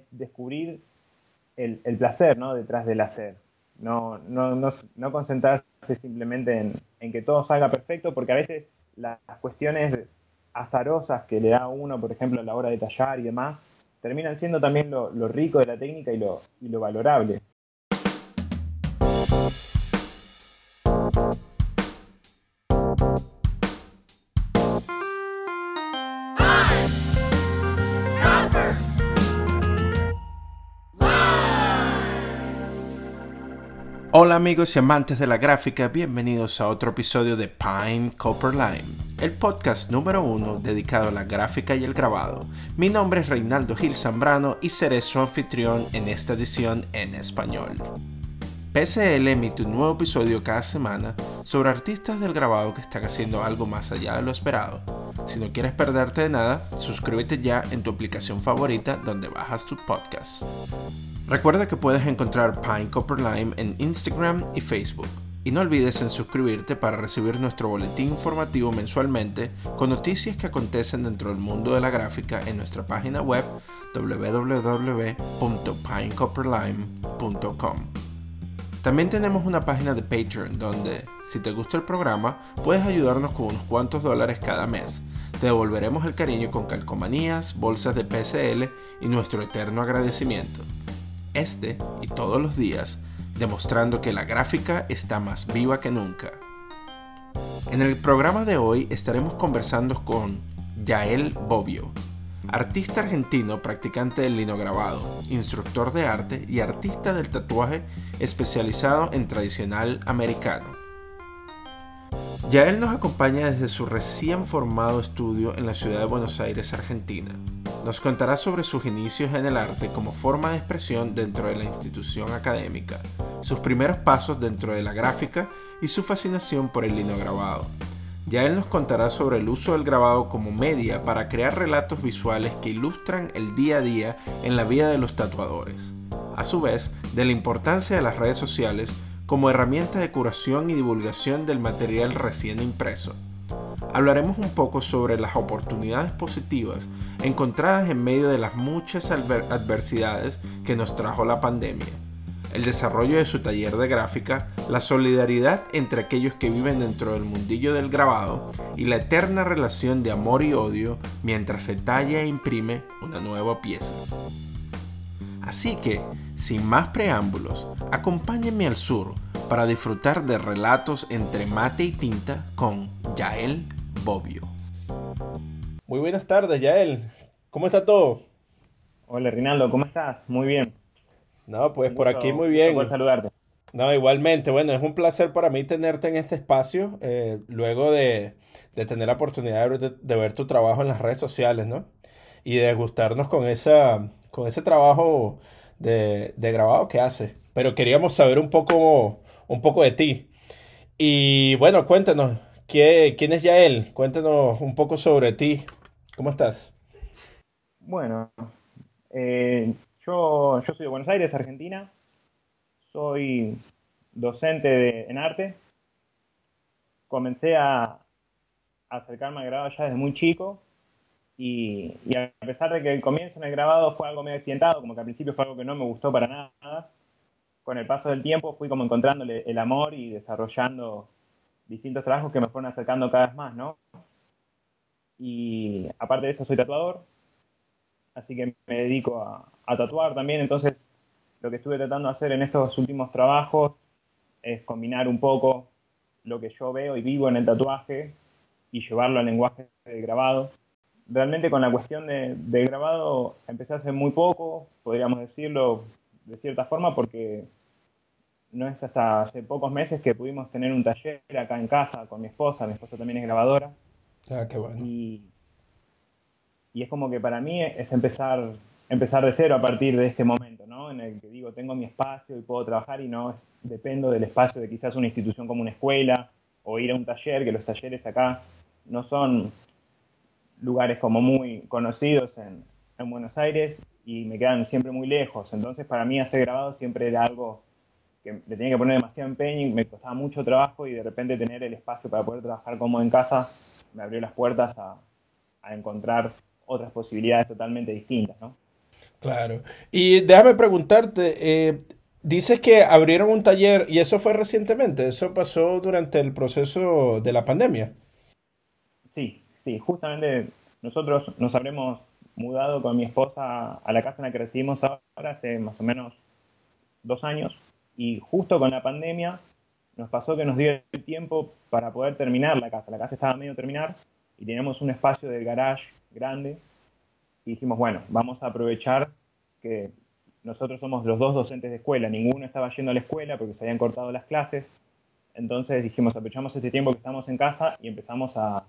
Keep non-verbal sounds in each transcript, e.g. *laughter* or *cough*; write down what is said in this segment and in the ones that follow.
es descubrir el, placer ¿no? detrás del hacer. No, no, no, no concentrarse simplemente en, en, que todo salga perfecto, porque a veces las cuestiones azarosas que le da uno, por ejemplo, a la hora de tallar y demás, terminan siendo también lo, lo rico de la técnica y lo, y lo valorable. Hola amigos y amantes de la gráfica, bienvenidos a otro episodio de Pine Copper Lime, el podcast número uno dedicado a la gráfica y el grabado. Mi nombre es Reinaldo Gil Zambrano y seré su anfitrión en esta edición en español. PCL emite un nuevo episodio cada semana sobre artistas del grabado que están haciendo algo más allá de lo esperado. Si no quieres perderte de nada, suscríbete ya en tu aplicación favorita donde bajas tu podcast. Recuerda que puedes encontrar Pine Copper Lime en Instagram y Facebook. Y no olvides en suscribirte para recibir nuestro boletín informativo mensualmente con noticias que acontecen dentro del mundo de la gráfica en nuestra página web www.pinecopperlime.com. También tenemos una página de Patreon donde, si te gusta el programa, puedes ayudarnos con unos cuantos dólares cada mes. Te devolveremos el cariño con calcomanías, bolsas de PCL y nuestro eterno agradecimiento. Este y todos los días, demostrando que la gráfica está más viva que nunca. En el programa de hoy estaremos conversando con Yael Bobbio, artista argentino practicante del linograbado, instructor de arte y artista del tatuaje especializado en tradicional americano. Yael nos acompaña desde su recién formado estudio en la ciudad de Buenos Aires, Argentina. Nos contará sobre sus inicios en el arte como forma de expresión dentro de la institución académica, sus primeros pasos dentro de la gráfica y su fascinación por el linograbado, ya él nos contará sobre el uso del grabado como media para crear relatos visuales que ilustran el día a día en la vida de los tatuadores. A su vez, de la importancia de las redes sociales como herramienta de curación y divulgación del material recién impreso. Hablaremos un poco sobre las oportunidades positivas encontradas en medio de las muchas adversidades que nos trajo la pandemia el desarrollo de su taller de gráfica, la solidaridad entre aquellos que viven dentro del mundillo del grabado y la eterna relación de amor y odio mientras se talla e imprime una nueva pieza. Así que, sin más preámbulos, acompáñenme al sur para disfrutar de relatos entre mate y tinta con Yael Bobbio. Muy buenas tardes, Yael. ¿Cómo está todo? Hola, Rinaldo, ¿cómo estás? Muy bien. No, pues por aquí muy bien. Por saludarte. No, igualmente. Bueno, es un placer para mí tenerte en este espacio, eh, luego de, tener la oportunidad de, ver tu trabajo en las redes sociales, ¿no? Y de gustarnos con, esa, con ese trabajo de, grabado que haces. Pero queríamos saber un poco, un poco de ti. Y bueno, cuéntanos, ¿quién es Yael? Cuéntanos un poco sobre ti. ¿Cómo estás? Bueno, eh, yo, soy de Buenos Aires, Argentina. Soy docente en arte. Comencé a, acercarme al grabado ya desde muy chico. Y, a pesar de que el comienzo en el grabado fue algo medio accidentado, como que al principio fue algo que no me gustó para nada, con el paso del tiempo fui como encontrándole el amor y desarrollando distintos trabajos que me fueron acercando cada vez más, ¿no? Y aparte de eso soy tatuador, así que me dedico a, tatuar también, entonces lo que estuve tratando de hacer en estos últimos trabajos es combinar un poco lo que yo veo y vivo en el tatuaje y llevarlo al lenguaje de grabado. Realmente con la cuestión de, grabado empecé hace muy poco, podríamos decirlo de cierta forma, porque no es hasta hace pocos meses que pudimos tener un taller acá en casa con mi esposa, mi esposa también es grabadora. Ah, qué bueno y es como que para mí es empezar, empezar de cero a partir de este momento, ¿no? En el que digo, tengo mi espacio y puedo trabajar y no dependo del espacio de quizás una institución como una escuela o ir a un taller, que los talleres acá no son lugares como muy conocidos en, en Buenos Aires y me quedan siempre muy lejos. Entonces para mí hacer grabado siempre era algo que le tenía que poner demasiado empeño y me costaba mucho trabajo y de repente tener el espacio para poder trabajar como en casa me abrió las puertas a, a encontrar otras posibilidades totalmente distintas, ¿no? Claro. Y déjame preguntarte, eh, dices que abrieron un taller y eso fue recientemente, eso pasó durante el proceso de la pandemia. Sí, sí, justamente nosotros nos habremos mudado con mi esposa a la casa en la que residimos ahora hace más o menos dos años y justo con la pandemia nos pasó que nos dio el tiempo para poder terminar la casa. La casa estaba medio terminar y teníamos un espacio de garage grande y dijimos, bueno, vamos a aprovechar que nosotros somos los dos docentes de escuela, ninguno estaba yendo a la escuela porque se habían cortado las clases, entonces dijimos, aprovechamos este tiempo que estamos en casa y empezamos a,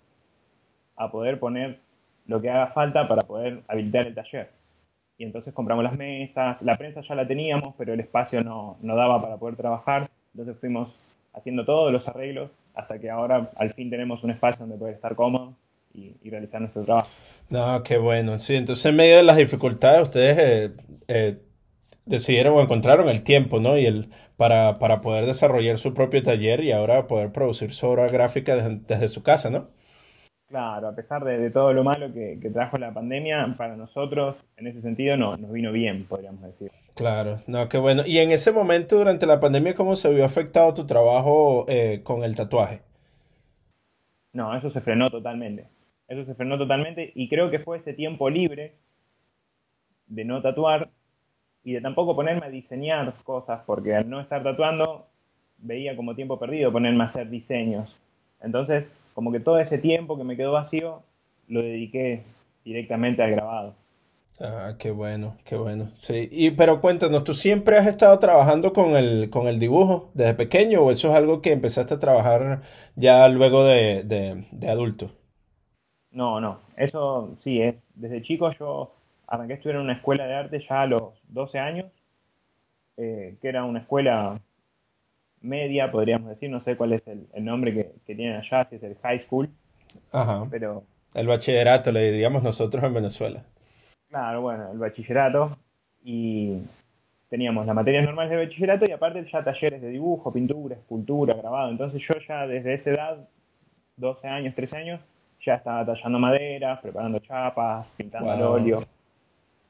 a poder poner lo que haga falta para poder habilitar el taller. Y entonces compramos las mesas, la prensa ya la teníamos, pero el espacio no, no daba para poder trabajar, entonces fuimos haciendo todos los arreglos hasta que ahora al fin tenemos un espacio donde poder estar cómodo y, realizar nuestro trabajo. No, qué bueno. Sí, entonces en medio de las dificultades ustedes eh, eh, decidieron o encontraron el tiempo, ¿no? Y el para, para poder desarrollar su propio taller y ahora poder producir su obra gráfica desde, su casa, ¿no? Claro, a pesar de, todo lo malo que, trajo la pandemia, para nosotros en ese sentido no, nos vino bien, podríamos decir. Claro, no, qué bueno. Y en ese momento, durante la pandemia, ¿cómo se vio afectado tu trabajo eh, con el tatuaje? No, eso se frenó totalmente. Eso se frenó totalmente y creo que fue ese tiempo libre de no tatuar y de tampoco ponerme a diseñar cosas, porque al no estar tatuando veía como tiempo perdido ponerme a hacer diseños. Entonces, como que todo ese tiempo que me quedó vacío, lo dediqué directamente al grabado. Ah, qué bueno, qué bueno. Sí, y pero cuéntanos, ¿tú siempre has estado trabajando con el, con el dibujo desde pequeño o eso es algo que empezaste a trabajar ya luego de, de adulto? No, no, eso sí, es. Desde chico yo arranqué a estudiar en una escuela de arte ya a los 12 años, eh, que era una escuela media, podríamos decir, no sé cuál es el, nombre que, tienen allá, si es el high school. Ajá. Pero, el bachillerato, le diríamos nosotros en Venezuela. Claro, bueno, el bachillerato. Y teníamos las materias normales de bachillerato y aparte ya talleres de dibujo, pintura, escultura, grabado. Entonces yo ya desde esa edad, 12 años, 13 años, ya estaba tallando madera, preparando chapas, pintando al óleo.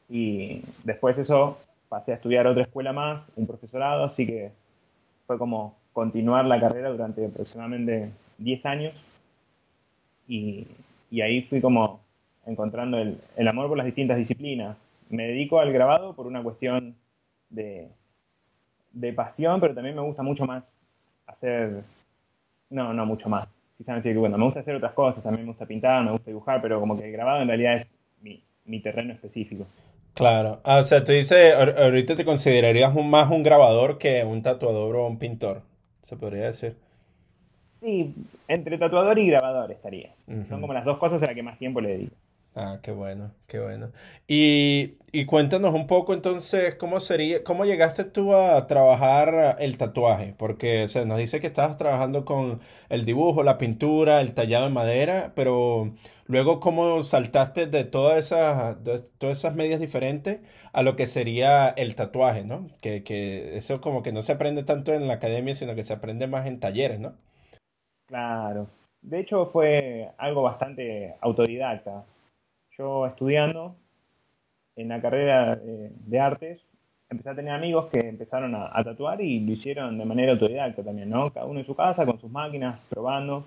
Y después eso pasé a estudiar otra escuela más, un profesorado, así que fue como continuar la carrera durante aproximadamente 10 años. Y, ahí fui como encontrando el, amor por las distintas disciplinas. Me dedico al grabado por una cuestión de, de pasión, pero también me gusta mucho más hacer, no, no mucho más, bueno, me gusta hacer otras cosas, también me gusta pintar, me gusta dibujar, pero como que el grabado en realidad es mi, terreno específico. Claro, ah, o sea, tú dices, ahorita te considerarías más un grabador que un tatuador o un pintor, se podría decir. Sí, entre tatuador y grabador estaría. Son como las dos cosas a las que más tiempo le dedico. Ah, qué bueno, qué bueno. Y, y, cuéntanos un poco entonces cómo sería, cómo llegaste tú a trabajar el tatuaje, porque se nos dice que estabas trabajando con el dibujo, la pintura, el tallado en madera, pero luego cómo saltaste de todas esas, de todas esas medias diferentes a lo que sería el tatuaje, ¿no? Que, que eso como que no se aprende tanto en la academia, sino que se aprende más en talleres, ¿no? Claro. De hecho fue algo bastante autodidacta yo estudiando en la carrera de, artes, empecé a tener amigos que empezaron a, tatuar y lo hicieron de manera autodidacta también, ¿no? Cada uno en su casa, con sus máquinas, probando.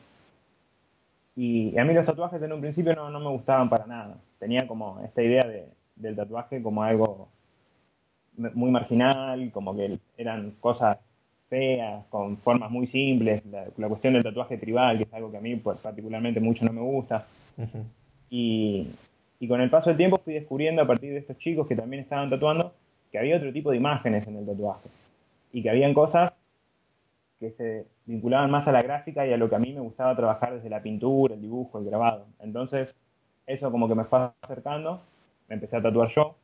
Y, a mí los tatuajes en un principio no, me gustaban para nada. Tenía como esta idea del tatuaje como algo muy marginal, como que eran cosas feas, con formas muy simples, la, cuestión del tatuaje tribal, que es algo que a mí pues, particularmente mucho no me gusta. Y, y con el paso del tiempo fui descubriendo a partir de estos chicos que también estaban tatuando que había otro tipo de imágenes en el tatuaje y que habían cosas que se vinculaban más a la gráfica y a lo que a mí me gustaba trabajar desde la pintura, el dibujo, el grabado. Entonces, eso como que me fue acercando, me empecé a tatuar yo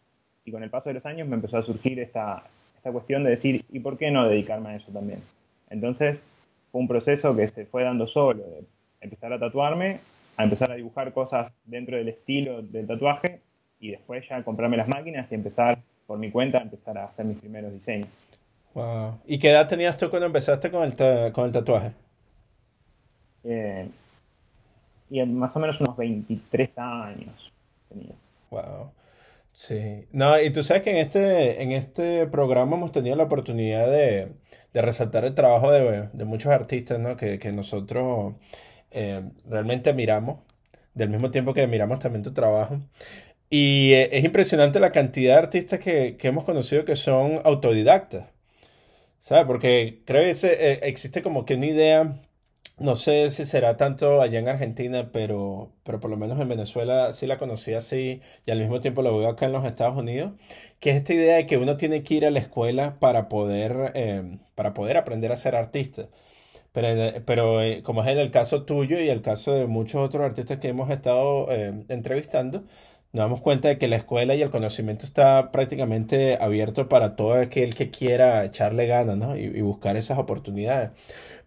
y con el paso de los años me empezó a surgir esta, esta cuestión de decir, ¿y por qué no dedicarme a eso también? Entonces, fue un proceso que se fue dando solo, de empezar a tatuarme a empezar a dibujar cosas dentro del estilo del tatuaje y después ya comprarme las máquinas y empezar por mi cuenta a empezar a hacer mis primeros diseños. Wow. ¿Y qué edad tenías tú cuando empezaste con el, con el tatuaje? Eh, y más o menos unos 23 años tenía. Wow. Sí, no, y tú sabes que en este, en este programa hemos tenido la oportunidad de, resaltar el trabajo de, muchos artistas, ¿no? Que, nosotros eh, realmente admiramos, del mismo tiempo que admiramos también tu trabajo. Y eh, es impresionante la cantidad de artistas que, hemos conocido que son autodidactas, ¿sabes? Porque creo que eh, existe como que una idea no sé si será tanto allá en Argentina, pero, pero por lo menos en Venezuela sí la conocí así y al mismo tiempo lo veo acá en los Estados Unidos, que es esta idea de que uno tiene que ir a la escuela para poder, para poder aprender a ser artista. Pero, pero eh, como es en el caso tuyo y el caso de muchos otros artistas que hemos estado em, entrevistando, nos damos cuenta de que la escuela y el conocimiento está prácticamente abierto para todo aquel que quiera echarle ganas ¿no? y, y buscar esas oportunidades.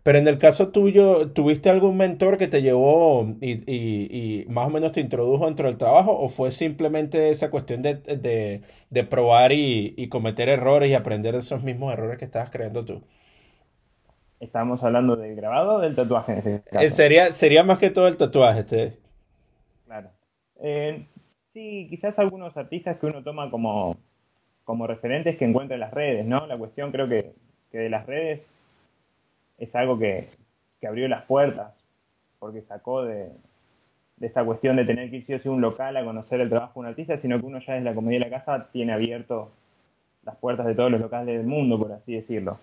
Pero en el caso tuyo, ¿tuviste algún mentor que te llevó y, más o menos te introdujo dentro del trabajo o fue simplemente esa cuestión de, probar y, cometer errores y aprender de esos mismos errores que estabas creando tú? ¿Estamos hablando del grabado o del tatuaje en ese caso? Eh, sería, sería más que todo el tatuaje. Este. Claro. Eh, sí, quizás algunos artistas que uno toma como, como referentes que encuentra en las redes, ¿no? La cuestión creo que, que de las redes es algo que, abrió las puertas, porque sacó de, esta cuestión de tener que ir sí un local a conocer el trabajo de un artista, sino que uno ya desde la comedia de la casa tiene abierto las puertas de todos los locales del mundo, por así decirlo.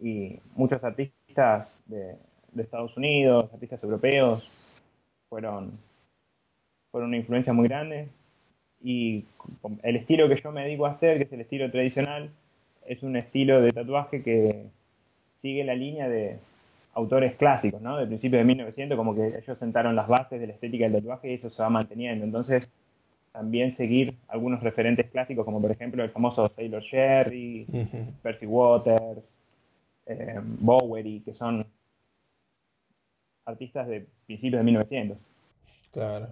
Y muchos artistas de, Estados Unidos, artistas europeos, fueron, fueron una influencia muy grande. Y el estilo que yo me dedico a hacer, que es el estilo tradicional, es un estilo de tatuaje que, sigue la línea de autores clásicos, ¿no? Del principio de 1900, como que ellos sentaron las bases de la estética del tatuaje y eso se va manteniendo. Entonces, también seguir algunos referentes clásicos, como por ejemplo el famoso Taylor Sherry, Percy Waters, eh, Bowery, que son artistas de principios de 1900. Claro.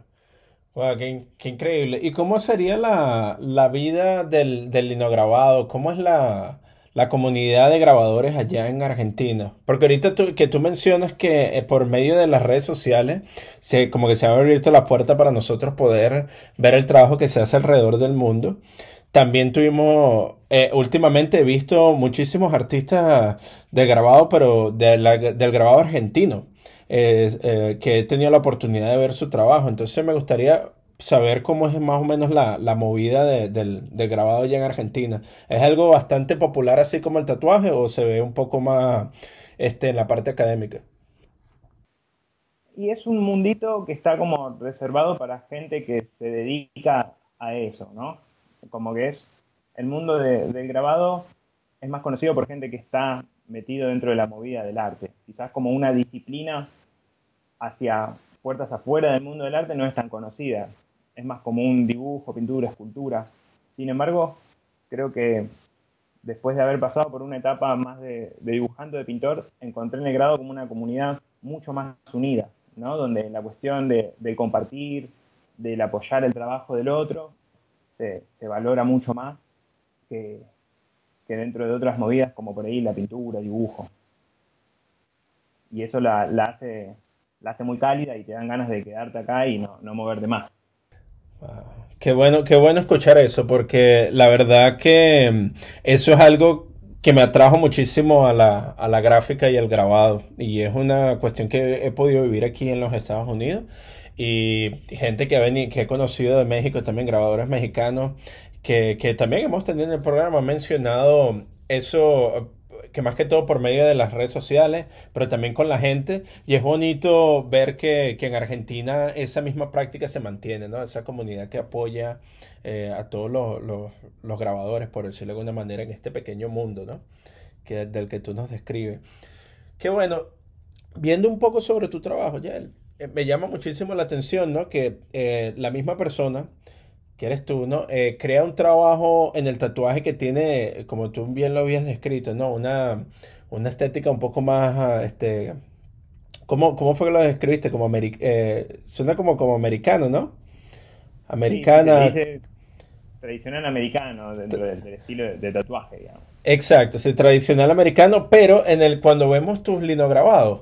Wow, qué, increíble. ¿Y cómo sería la, la vida del, del linograbado? ¿Cómo es la, la comunidad de grabadores allá en Argentina? Porque ahorita que tú mencionas que eh, por medio de las redes sociales, se, como que se ha abierto la puerta para nosotros poder ver el trabajo que se hace alrededor del mundo. También tuvimos, eh, últimamente he visto muchísimos artistas de grabado, pero del grabado argentino, eh, que he tenido la oportunidad de ver su trabajo. Entonces me gustaría saber cómo es más o menos la, movida del, grabado ya en Argentina. ¿Es algo bastante popular así como el tatuaje o se ve un poco más este, en la parte académica? Y es un mundito que está como reservado para gente que se dedica a eso, ¿no? Como que es el mundo del grabado es más conocido por gente que está metido dentro de la movida del arte. Quizás como una disciplina hacia puertas afuera del mundo del arte no es tan conocida es más común dibujo, pintura, escultura. Sin embargo, creo que después de haber pasado por una etapa más de, dibujante, de pintor, encontré en el grado como una comunidad mucho más unida, ¿no? Donde la cuestión de, compartir, del apoyar el trabajo del otro, se, valora mucho más que, dentro de otras movidas como por ahí la pintura, dibujo. Y eso la, hace, la hace muy cálida y te dan ganas de quedarte acá y no, no moverte más. Qué bueno, qué bueno escuchar eso, porque la verdad que mm, eso es algo que me atrajo muchísimo a la, a la gráfica y al grabado. Y es una cuestión que he podido vivir aquí en los Estados Unidos. Y gente que, ha venido, que he conocido de México, también grabadores mexicanos, que, que también hemos tenido en el programa, mencionado eso que más que todo por medio de las redes sociales, pero también con la gente. Y es bonito ver que, en Argentina esa misma práctica se mantiene, ¿no? Esa comunidad que apoya eh, a todos los, grabadores, por decirlo de alguna manera, en este pequeño mundo, ¿no? Que, del que tú nos describes. Qué bueno. Viendo un poco sobre tu trabajo, ya eh, me llama muchísimo la atención, ¿no? Que eh, la misma persona que eres tú, ¿no? Eh, crea un trabajo en el tatuaje que tiene, como tú bien lo habías descrito, ¿no? Una, una estética un poco más, ah, este, ¿cómo, cómo fue que lo describiste? Como eh, suena como, como americano, ¿no? Americana. tradicional americano dentro del, estilo de, tatuaje, digamos. Exacto, es tradicional americano, pero en el cuando vemos tus linograbados,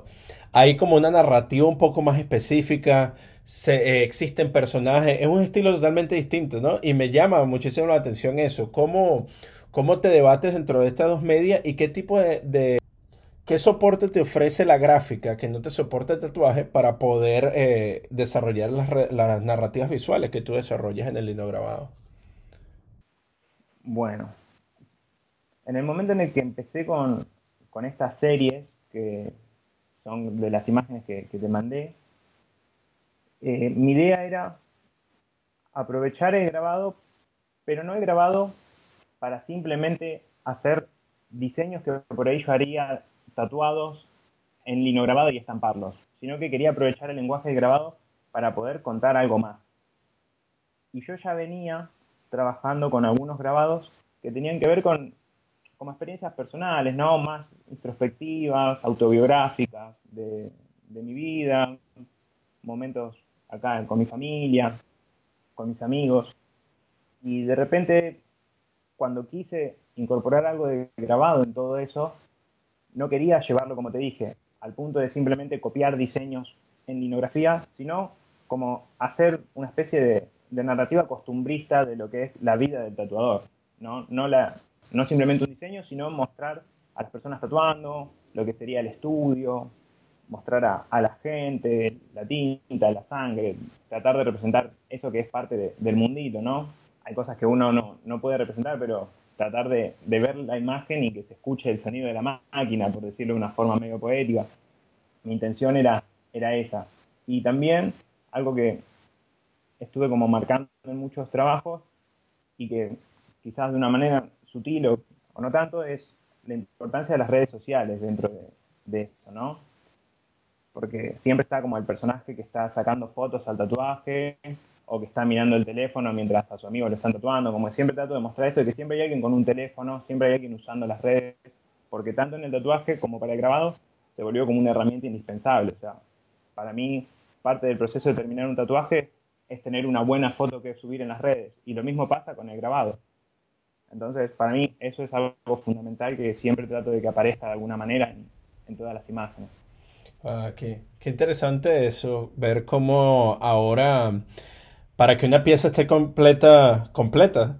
hay como una narrativa un poco más específica se, eh, existen personajes, es un estilo totalmente distinto, ¿no? Y me llama muchísimo la atención eso, cómo, cómo te debates dentro de estas dos medias y qué tipo de, qué soporte te ofrece la gráfica que no te soporta el tatuaje para poder eh, desarrollar las, narrativas visuales que tú desarrollas en el lino grabado. Bueno, en el momento en el que empecé con, con estas series, que son de las imágenes que, te mandé, eh, mi idea era aprovechar el grabado, pero no el grabado para simplemente hacer diseños que por ahí yo haría tatuados en linograbado y estamparlos, sino que quería aprovechar el lenguaje de grabado para poder contar algo más. Y yo ya venía trabajando con algunos grabados que tenían que ver con como experiencias personales, ¿no? Más introspectivas, autobiográficas de, mi vida, momentos acá con mi familia, con mis amigos. Y de repente, cuando quise incorporar algo de grabado en todo eso, no quería llevarlo, como te dije, al punto de simplemente copiar diseños en linografía, sino como hacer una especie de, de narrativa costumbrista de lo que es la vida del tatuador. ¿no? No, la, no simplemente un diseño, sino mostrar a las personas tatuando, lo que sería el estudio, mostrar a, la gente, la tinta, la sangre, tratar de representar eso que es parte del mundito, ¿no? Hay cosas que uno no, puede representar, pero tratar de, ver la imagen y que se escuche el sonido de la máquina, por decirlo de una forma medio poética. Mi intención era, era esa. Y también algo que estuve como marcando en muchos trabajos y que quizás de una manera sutil o, no tanto, es la importancia de las redes sociales dentro de, de esto, ¿no? Porque siempre está como el personaje que está sacando fotos al tatuaje o que está mirando el teléfono mientras a su amigo le están tatuando, como siempre trato de mostrar esto, de que siempre hay alguien con un teléfono, siempre hay alguien usando las redes, porque tanto en el tatuaje como para el grabado se volvió como una herramienta indispensable. O sea, para mí parte del proceso de terminar un tatuaje es tener una buena foto que subir en las redes. Y lo mismo pasa con el grabado. Entonces, para mí eso es algo fundamental que siempre trato de que aparezca de alguna manera en, todas las imágenes. Ah, qué, interesante eso, ver cómo ahora, para que una pieza esté completa, completa,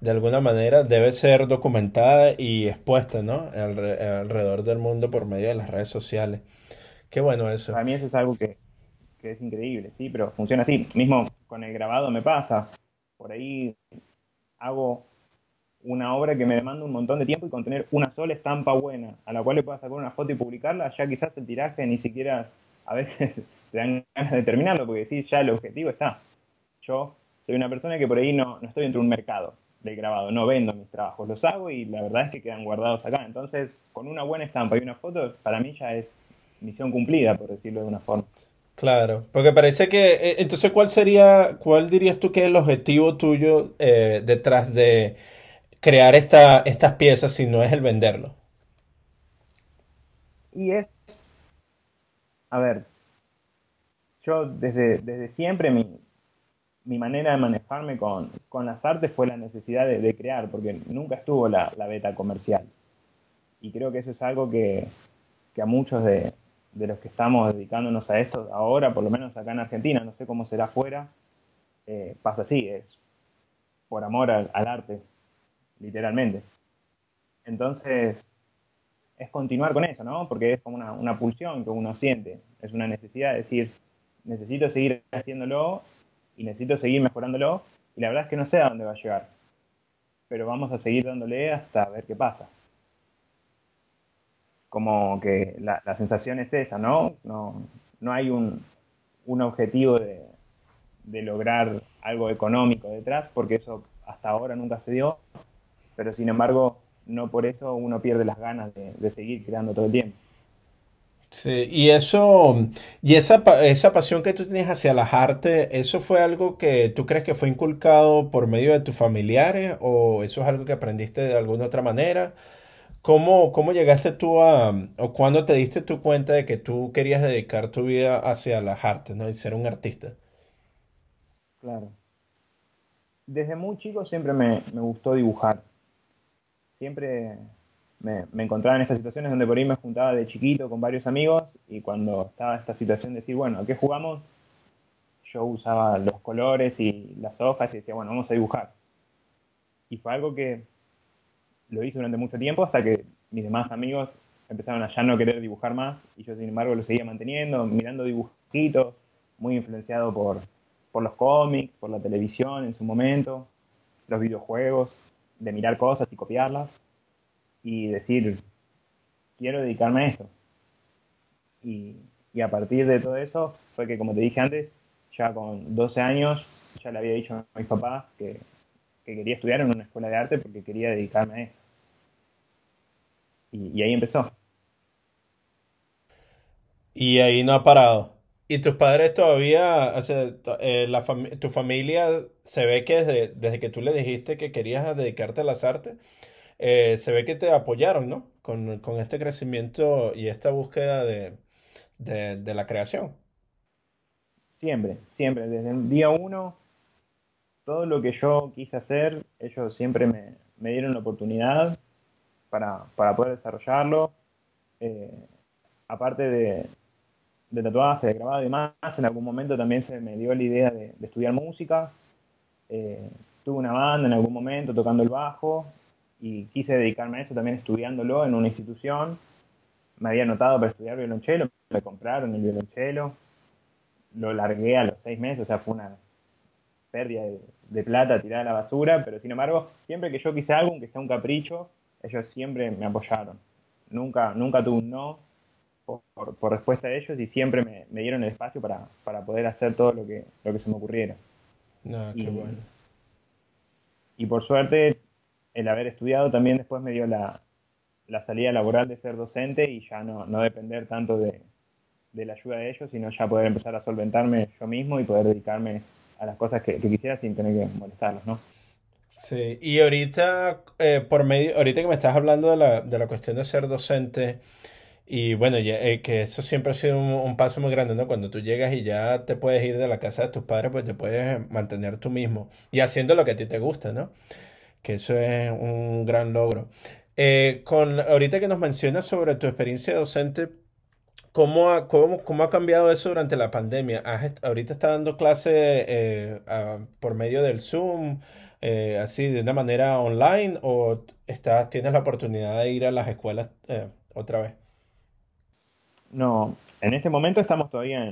de alguna manera debe ser documentada y expuesta, ¿no? alrededor del mundo por medio de las redes sociales. Qué bueno eso. Para mí eso es algo que, que es increíble, sí, pero funciona así. Mismo con el grabado me pasa. Por ahí hago una obra que me demanda un montón de tiempo y con tener una sola estampa buena, a la cual le pueda sacar una foto y publicarla, ya quizás el tiraje ni siquiera a veces *laughs* te dan ganas de terminarlo, porque sí, ya el objetivo está. Yo soy una persona que por ahí no, no estoy dentro de un mercado de grabado, no vendo mis trabajos, los hago y la verdad es que quedan guardados acá. Entonces, con una buena estampa y una foto, para mí ya es misión cumplida, por decirlo de una forma. Claro, porque parece que, eh, entonces, ¿cuál sería, cuál dirías tú que es el objetivo tuyo eh, detrás de crear esta, estas piezas si no es el venderlo? Y es, a ver, yo desde, desde siempre mi, mi manera de manejarme con, con, las artes fue la necesidad de, crear, porque nunca estuvo la, la, beta comercial. Y creo que eso es algo que, que a muchos de, de, los que estamos dedicándonos a esto ahora, por lo menos acá en Argentina, no sé cómo será afuera, eh, pasa así, es por amor al arte literalmente. Entonces, es continuar con eso, ¿no? Porque es como una, pulsión que uno siente, es una necesidad de decir, necesito seguir haciéndolo y necesito seguir mejorándolo y la verdad es que no sé a dónde va a llegar, pero vamos a seguir dándole hasta ver qué pasa. Como que la, sensación es esa, ¿no? No, no hay un, un objetivo de, de lograr algo económico detrás, porque eso hasta ahora nunca se dio, pero sin embargo, no por eso uno pierde las ganas de, seguir creando todo el tiempo. Sí, y eso, y esa, esa pasión que tú tienes hacia las artes, ¿eso fue algo que tú crees que fue inculcado por medio de tus familiares o eso es algo que aprendiste de alguna otra manera? ¿Cómo, cómo llegaste tú a, o cuándo te diste tu cuenta de que tú querías dedicar tu vida hacia las artes, ¿no? Y ser un artista? Claro. Desde muy chico siempre me gustó dibujar siempre me, encontraba en estas situaciones donde por ahí me juntaba de chiquito con varios amigos y cuando estaba esta situación de decir, bueno, ¿a qué jugamos? yo usaba los colores y las hojas y decía, bueno, vamos a dibujar. Y fue algo que lo hice durante mucho tiempo hasta que mis demás amigos empezaron a ya no querer dibujar más y yo sin embargo lo seguía manteniendo, mirando dibujitos, muy influenciado por, por los cómics, por la televisión en su momento, los videojuegos, de mirar cosas y copiarlas y decir, quiero dedicarme a esto. Y, y, a partir de todo eso fue que, como te dije antes, ya con 12 años ya le había dicho a mis papás que, que quería estudiar en una escuela de arte porque quería dedicarme a eso. Y, y ahí empezó. Y ahí no ha parado. ¿Y tus padres todavía, o sea, eh, la tu familia se ve que desde, desde, que tú le dijiste que querías dedicarte a las artes, eh, se ve que te apoyaron, ¿no? Con, con este crecimiento y esta búsqueda de, de, la creación. Siempre, siempre. Desde el día uno, todo lo que yo quise hacer, ellos siempre me, me dieron la oportunidad para, para poder desarrollarlo. Eh, aparte de, de tatuaje, de grabado y demás, en algún momento también se me dio la idea de, estudiar música. Eh, tuve una banda en algún momento tocando el bajo y quise dedicarme a eso también estudiándolo en una institución. Me había anotado para estudiar violonchelo, me compraron el violonchelo, lo largué a los seis meses, o sea, fue una pérdida de, de plata tirada a la basura, pero sin embargo, siempre que yo quise algo, aunque sea un capricho, ellos siempre me apoyaron. Nunca, nunca tuve un no por, por, respuesta a ellos y siempre me, me dieron el espacio para, para, poder hacer todo lo que, lo que se me ocurriera. No, y, qué bueno. y por suerte, el haber estudiado también después me dio la, la salida laboral de ser docente y ya no, no depender tanto de, de, la ayuda de ellos, sino ya poder empezar a solventarme yo mismo y poder dedicarme a las cosas que, que quisiera sin tener que molestarlos, ¿no? Sí, y ahorita, eh, por medio, ahorita que me estás hablando de la, de la cuestión de ser docente, y bueno, ya, eh, que eso siempre ha sido un, paso muy grande, ¿no? Cuando tú llegas y ya te puedes ir de la casa de tus padres, pues te puedes mantener tú mismo y haciendo lo que a ti te gusta, ¿no? Que eso es un gran logro. Eh, con, ahorita que nos mencionas sobre tu experiencia docente, ¿cómo ha, cómo, cómo ha cambiado eso durante la pandemia? ¿Has, ahorita estás dando clase eh, a, por medio del Zoom, eh, así de una manera online, o estás, tienes la oportunidad de ir a las escuelas eh, otra vez? No, en este momento estamos todavía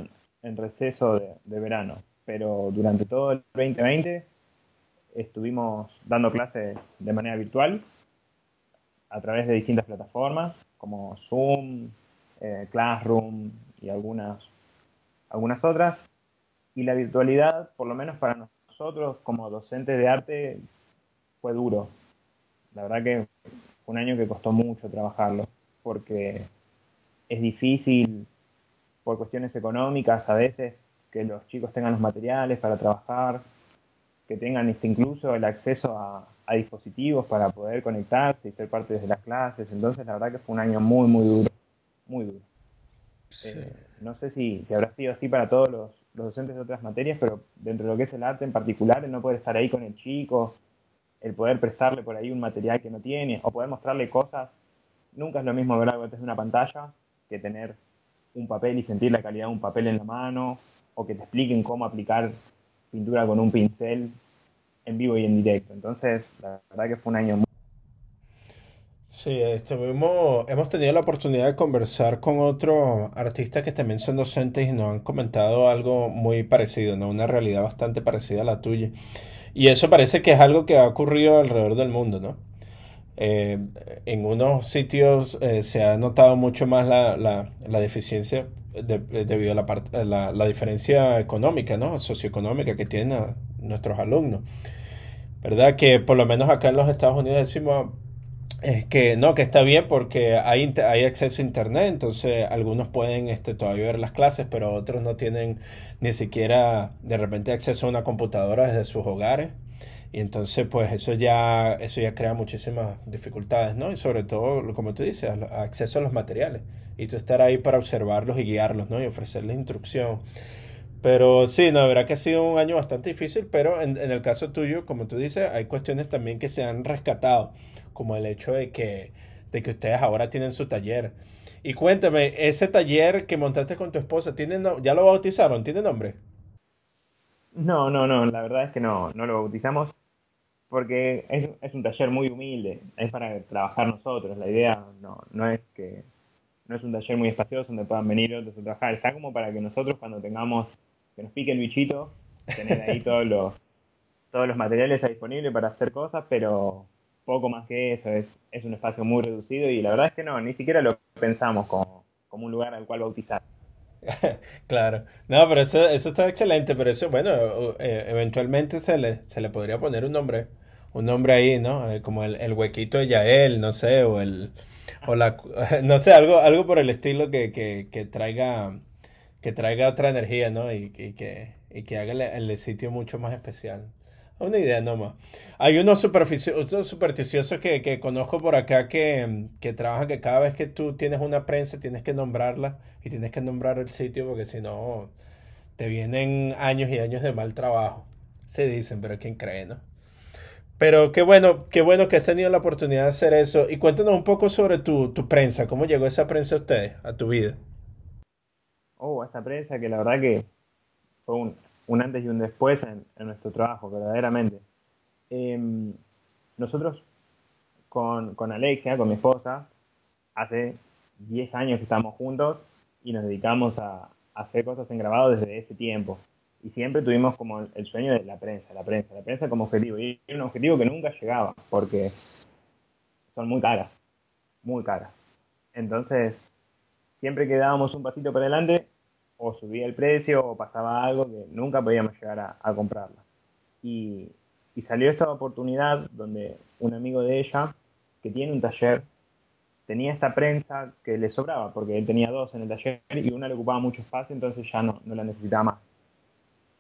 en, receso de, de, verano, pero durante todo el 2020 estuvimos dando clases de manera virtual a través de distintas plataformas como Zoom, eh, Classroom y algunas, algunas otras. Y la virtualidad, por lo menos para nosotros como docentes de arte, fue duro. La verdad que fue un año que costó mucho trabajarlo, porque es difícil por cuestiones económicas a veces que los chicos tengan los materiales para trabajar, que tengan este, incluso el acceso a, a, dispositivos para poder conectarse y ser parte de las clases. Entonces, la verdad que fue un año muy, muy duro, muy duro. Sí. Eh, no sé si, si, habrá sido así para todos los, los, docentes de otras materias, pero dentro de lo que es el arte en particular, el no poder estar ahí con el chico, el poder prestarle por ahí un material que no tiene, o poder mostrarle cosas, nunca es lo mismo ver algo desde una pantalla que tener un papel y sentir la calidad de un papel en la mano, o que te expliquen cómo aplicar pintura con un pincel en vivo y en directo. Entonces, la verdad que fue un año muy... Sí, estuvimos, hemos tenido la oportunidad de conversar con otros artistas que también son docentes y nos han comentado algo muy parecido, ¿no? Una realidad bastante parecida a la tuya. Y eso parece que es algo que ha ocurrido alrededor del mundo, ¿no? Eh, en unos sitios eh, se ha notado mucho más la, la, la deficiencia de, debido a la, part, la, la, diferencia económica, ¿no? socioeconómica que tienen nuestros alumnos. ¿Verdad? Que por lo menos acá en los Estados Unidos decimos es que no, que está bien porque hay, hay acceso a internet, entonces algunos pueden este, todavía ver las clases, pero otros no tienen ni siquiera de repente acceso a una computadora desde sus hogares. Y entonces, pues eso ya, eso ya crea muchísimas dificultades, ¿no? Y sobre todo, como tú dices, acceso a los materiales. Y tú estar ahí para observarlos y guiarlos, ¿no? Y ofrecerles instrucción. Pero sí, no, la verdad que ha sido un año bastante difícil, pero en, en, el caso tuyo, como tú dices, hay cuestiones también que se han rescatado, como el hecho de que, de que ustedes ahora tienen su taller. Y cuéntame, ese taller que montaste con tu esposa, ¿tiene ya lo bautizaron? ¿Tiene nombre? No, no, no, la verdad es que no, no lo bautizamos porque es, es, un taller muy humilde, es para trabajar nosotros. La idea no, no es que no es un taller muy espacioso donde puedan venir otros a trabajar, está como para que nosotros cuando tengamos, que nos pique el bichito, tener ahí todos los, todos los materiales disponibles para hacer cosas, pero poco más que eso, es, es un espacio muy reducido y la verdad es que no, ni siquiera lo pensamos como, como un lugar al cual bautizar. *laughs* claro, no, pero eso, eso está excelente, pero eso, bueno, eh, eventualmente se le, se le podría poner un nombre, un nombre ahí, ¿no? Eh, como el, el, huequito de Yael, no sé, o el, o la, *laughs* no sé, algo, algo por el estilo que, que, que traiga, que traiga otra energía, ¿no? Y, y que, y que haga el, el sitio mucho más especial. Una idea nomás. Hay unos, supersticiosos que, que, conozco por acá que, que trabajan que cada vez que tú tienes una prensa tienes que nombrarla y tienes que nombrar el sitio porque si no te vienen años y años de mal trabajo. Se dicen, pero quién cree, ¿no? Pero qué bueno, qué bueno que has tenido la oportunidad de hacer eso. Y cuéntanos un poco sobre tu, tu prensa. ¿Cómo llegó esa prensa a ustedes, a tu vida? Oh, esa prensa que la verdad que fue un, un antes y un después en, nuestro trabajo, verdaderamente. Em, nosotros con, con, Alexia, con mi esposa, hace 10 años que estamos juntos y nos dedicamos a, hacer cosas en grabado desde ese tiempo. Y siempre tuvimos como el sueño de la prensa, la prensa, la prensa como objetivo. Y era un objetivo que nunca llegaba, porque son muy caras, muy caras. Entonces, siempre que dábamos un pasito para adelante, o subía el precio o pasaba algo que nunca podíamos llegar a, comprarla. Y, salió esta oportunidad donde un amigo de ella, que tiene un taller, tenía esta prensa que le sobraba, porque él tenía dos en el taller y una le ocupaba mucho espacio, entonces ya no, la necesitaba más.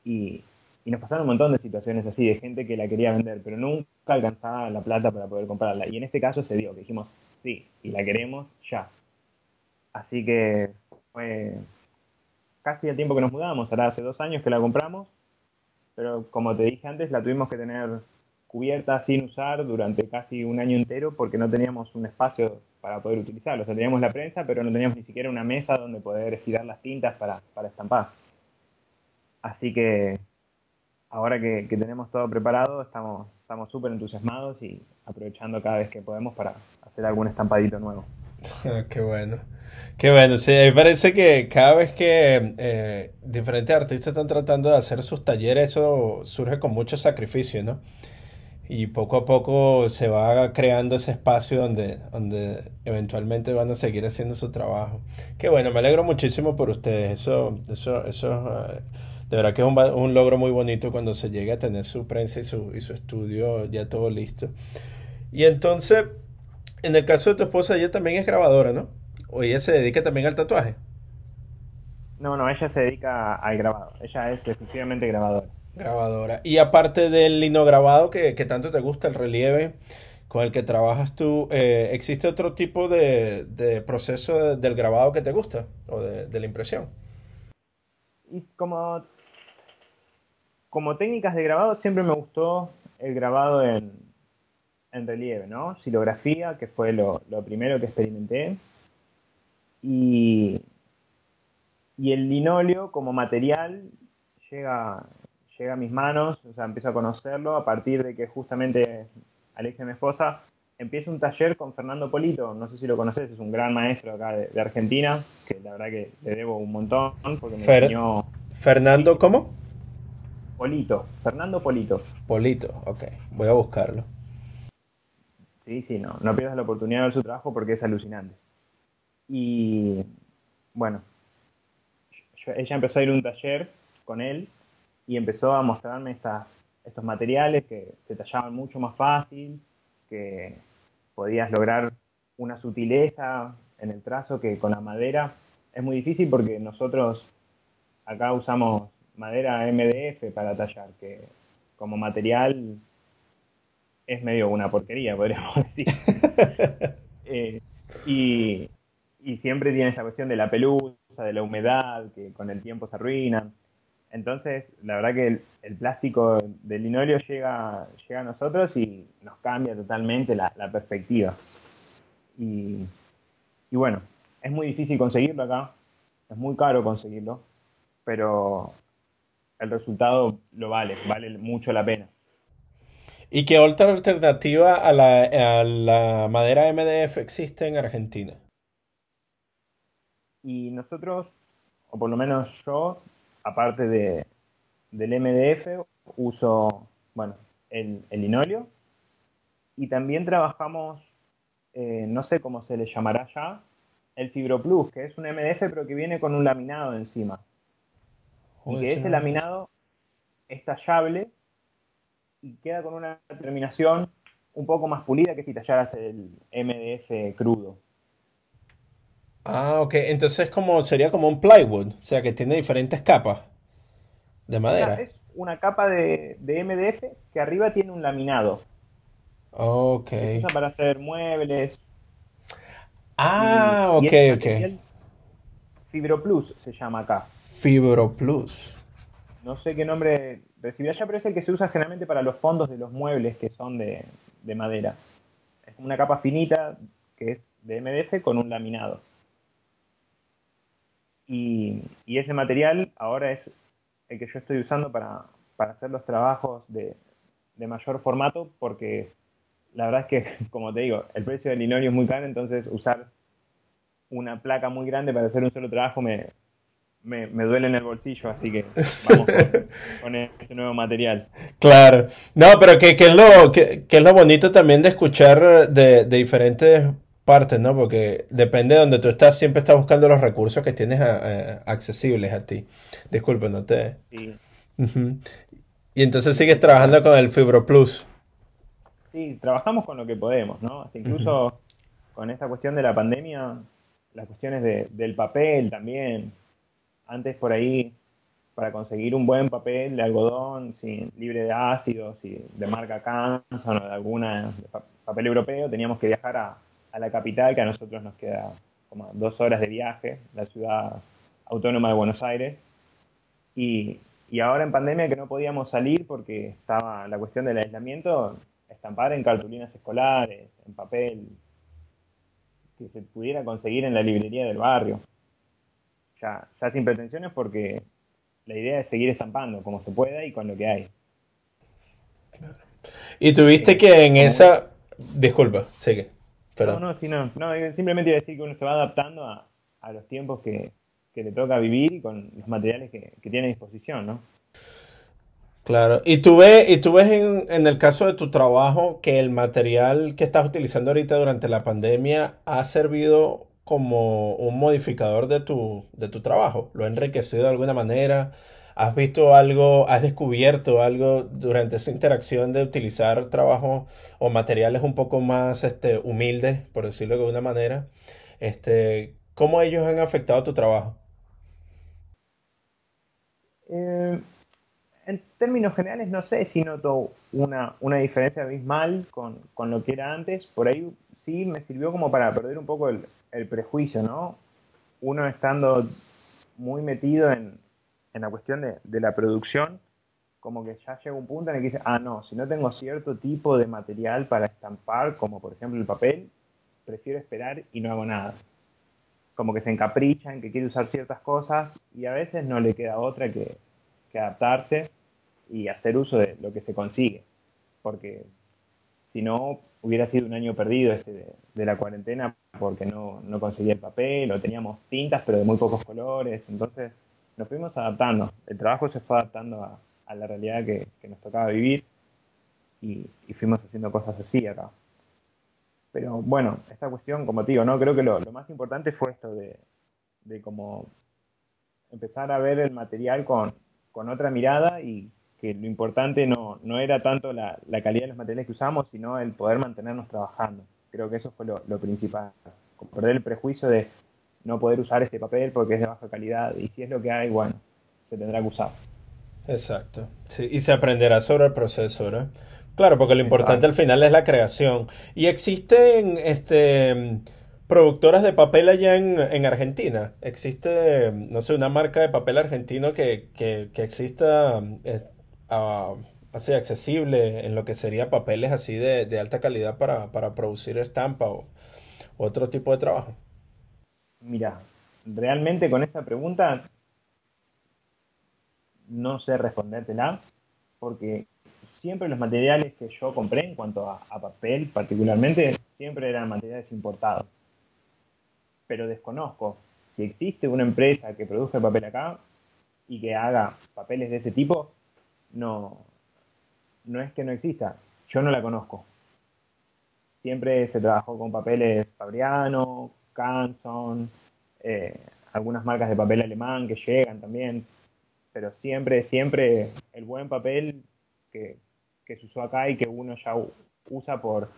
Y, y, nos pasaron un montón de situaciones así, de gente que la quería vender, pero nunca alcanzaba la plata para poder comprarla. Y en este caso se dio, que dijimos, sí, y la queremos ya. Así que fue, casi el tiempo que nos mudamos, ahora hace dos años que la compramos, pero como te dije antes, la tuvimos que tener cubierta sin usar durante casi un año entero porque no teníamos un espacio para poder utilizarlo. O sea, teníamos la prensa, pero no teníamos ni siquiera una mesa donde poder estirar las tintas para, para estampar. Así que ahora que, tenemos todo preparado, estamos súper entusiasmados y aprovechando cada vez que podemos para hacer algún estampadito nuevo. *laughs* Qué bueno. Qué bueno, sí, me parece que cada vez que eh, diferentes artistas están tratando de hacer sus talleres, eso surge con mucho sacrificio, ¿no? Y poco a poco se va creando ese espacio donde, donde eventualmente van a seguir haciendo su trabajo. Qué bueno, me alegro muchísimo por ustedes. Eso, eso, eso, eh, de verdad que es un, un, logro muy bonito cuando se llega a tener su prensa y su, y su estudio ya todo listo. Y entonces, en el caso de tu esposa, ella también es grabadora, ¿no? ¿O ella se dedica también al tatuaje? No, no, ella se dedica al grabado. Ella es exclusivamente grabadora. Grabadora. Y aparte del linograbado que, que tanto te gusta, el relieve con el que trabajas tú, eh, ¿existe otro tipo de, de proceso del grabado que te gusta o de, de, la impresión? Y como, como técnicas de grabado siempre me gustó el grabado en, en relieve, ¿no? Silografía, que fue lo, lo primero que experimenté. Y, y el linóleo como material llega, llega a mis manos, o sea, empiezo a conocerlo a partir de que justamente Alexia, mi esposa, empieza un taller con Fernando Polito, no sé si lo conoces, es un gran maestro acá de, Argentina, que la verdad que le debo un montón porque me enseñó... ¿Fernando cómo? Polito, Fernando Polito. Polito, ok, voy a buscarlo. Sí, sí, no, no pierdas la oportunidad de ver su trabajo porque es alucinante. Y bueno, ella empezó a ir a un taller con él y empezó a mostrarme estas, estos materiales que se tallaban mucho más fácil, que podías lograr una sutileza en el trazo que con la madera es muy difícil porque nosotros acá usamos madera MDF para tallar, que como material es medio una porquería, podríamos *laughs* decir. *laughs* eh, y, y siempre tiene esa cuestión de la pelusa, de la humedad, que con el tiempo se arruinan. Entonces, la verdad que el, plástico del linóleo llega, llega a nosotros y nos cambia totalmente la, perspectiva. Y, y, bueno, es muy difícil conseguirlo acá, es muy caro conseguirlo, pero el resultado lo vale, vale mucho la pena. ¿Y qué otra alternativa a la, a la madera MDF existe en Argentina? Y nosotros, o por lo menos yo, aparte de, del MDF, uso, bueno, el, el linóleo y también trabajamos, eh, no sé cómo se le llamará ya, el Fibroplus, que es un MDF pero que viene con un laminado encima. y que ese laminado es tallable y queda con una terminación un poco más pulida que si tallaras el MDF crudo. Ah, ok. Entonces como, sería como un plywood, o sea que tiene diferentes capas de madera. es una capa de, MDF que arriba tiene un laminado. Ok. Se usa para hacer muebles. Ah, ok, ok. Fibroplus se llama acá. Fibroplus. No sé qué nombre recibía ya, pero es el que se usa generalmente para los fondos de los muebles que son de, de madera. Es como una capa finita que es de MDF con un laminado. Y, ese material ahora es el que yo estoy usando para, hacer los trabajos de, mayor formato porque la verdad es que, *laughs* como te digo, el precio del linoleo es muy caro, entonces usar una placa muy grande para hacer un solo trabajo me, me, duele en el bolsillo, así que vamos con, *laughs* ese nuevo material. Claro, no, pero que, es, lo, que, es lo bonito también de escuchar de, de diferentes partes, ¿no? Porque depende de donde tú estás, siempre estás buscando los recursos que tienes accesibles a ti. Disculpe, no te... Sí. Y entonces sigues trabajando con el Fibro Plus. Sí, trabajamos con lo que podemos, ¿no? incluso con esta cuestión de la pandemia, las cuestiones de, del papel también. Antes por ahí, para conseguir un buen papel de algodón sin, libre de ácidos y de marca Canson o de alguna papel europeo, teníamos que viajar a, a la capital, que a nosotros nos queda como dos horas de viaje, la ciudad autónoma de Buenos Aires. Y, ahora en pandemia que no podíamos salir porque estaba la cuestión del aislamiento, estampar en cartulinas escolares, en papel, que se pudiera conseguir en la librería del barrio. Ya, ya sin pretensiones porque la idea es seguir estampando como se pueda y con lo que hay. Y tuviste que en esa... Disculpa, sigue. No, no, sí, no, no. Simplemente decir que uno se va adaptando a, los tiempos que, le toca vivir y con los materiales que, tiene a disposición, ¿no? Claro, y tú ves, y tú ves en, en, el caso de tu trabajo que el material que estás utilizando ahorita durante la pandemia ha servido como un modificador de tu, de tu trabajo, lo ha enriquecido de alguna manera, ¿Has visto algo, has descubierto algo durante esa interacción de utilizar trabajo o materiales un poco más este, humildes, por decirlo de alguna manera? Este, ¿Cómo ellos han afectado tu trabajo? Eh, en términos generales, no sé si noto una, diferencia abismal con, con, lo que era antes. Por ahí sí me sirvió como para perder un poco el, el prejuicio, ¿no? Uno estando muy metido en, en la cuestión de, la producción, como que ya llega un punto en el que dice, ah, no, si no tengo cierto tipo de material para estampar, como por ejemplo el papel, prefiero esperar y no hago nada. Como que se encaprichan, que quiere usar ciertas cosas y a veces no le queda otra que, adaptarse y hacer uso de lo que se consigue. Porque si no, hubiera sido un año perdido este de, la cuarentena porque no, no conseguía el papel o teníamos tintas pero de muy pocos colores. Entonces, nos fuimos adaptando. El trabajo se fue adaptando a, la realidad que, nos tocaba vivir y, fuimos haciendo cosas así acá. Pero bueno, esta cuestión, como te digo, ¿no? creo que lo, más importante fue esto de, como empezar a ver el material con, otra mirada y que lo importante no, no era tanto la, calidad de los materiales que usamos, sino el poder mantenernos trabajando. Creo que eso fue lo, lo principal. Perder el prejuicio de no poder usar este papel porque es de baja calidad. Y si es lo que hay, bueno, se tendrá que usar. Exacto. Sí, y se aprenderá sobre el proceso, ¿no? Claro, porque lo importante al final es la creación. ¿Y existen este, productoras de papel allá en, Argentina? ¿Existe, no sé, una marca de papel argentino que, que, que exista así accesible en lo que sería papeles así de, alta calidad para, producir estampa o otro tipo de trabajo? Mira, realmente con esta pregunta no sé respondértela, porque siempre los materiales que yo compré en cuanto a, papel particularmente, siempre eran materiales importados. Pero desconozco si existe una empresa que produzca papel acá y que haga papeles de ese tipo, no, no es que no exista, yo no la conozco. Siempre se trabajó con papeles Fabriano, Canson, eh, algunas marcas de papel alemán que llegan también, pero siempre, siempre el buen papel que, que se usó acá y que uno ya usa por,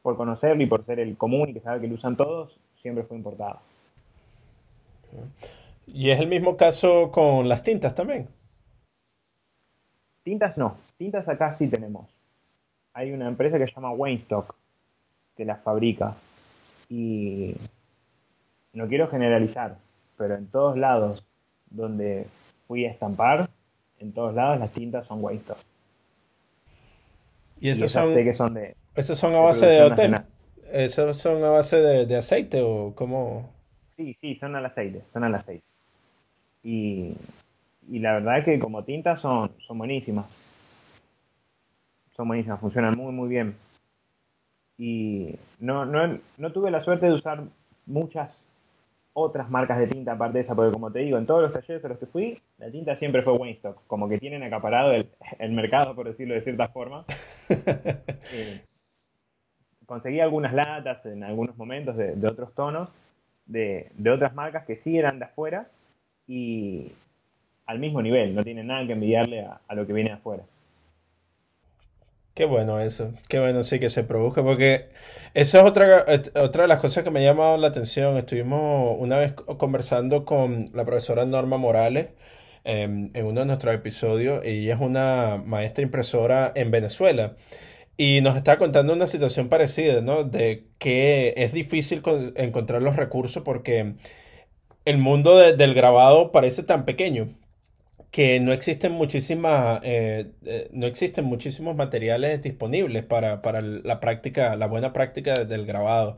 por conocerlo y por ser el común y que sabe que lo usan todos, siempre fue importado. ¿Y es el mismo caso con las tintas también? Tintas no, tintas acá sí tenemos. Hay una empresa que se llama Weinstock que las fabrica y no quiero generalizar, pero en todos lados donde fui a estampar, en todos lados las tintas son Weinstock. ¿Y esos son, que son de... ¿Esos son a base de, hotel? ¿Esos son a base de, aceite o cómo? Sí, sí, son al aceite, son al aceite. Y, y la verdad es que como tintas son, son buenísimas. Son buenísimas, funcionan muy, muy bien. Y no, no, no tuve la suerte de usar muchas otras marcas de tinta aparte de esa, porque como te digo, en todos los talleres a los que fui, la tinta siempre fue Weinstock, como que tienen acaparado el, mercado, por decirlo de cierta forma. *laughs* Eh, conseguí algunas latas en algunos momentos de, otros tonos, de, otras marcas que sí eran de afuera y al mismo nivel, no tienen nada que envidiarle a, a lo que viene de afuera. Qué bueno eso, qué bueno sí que se produzca, porque esa es otra, otra de las cosas que me ha llamado la atención. Estuvimos una vez conversando con la profesora Norma Morales em, en uno de nuestros episodios, y ella es una maestra impresora en Venezuela. Y nos está contando una situación parecida, ¿no? De que es difícil encontrar los recursos porque el mundo del grabado parece tan pequeño que no existen muchísimas, eh, eh, no existen muchísimos materiales disponibles para, la práctica, la buena práctica del grabado.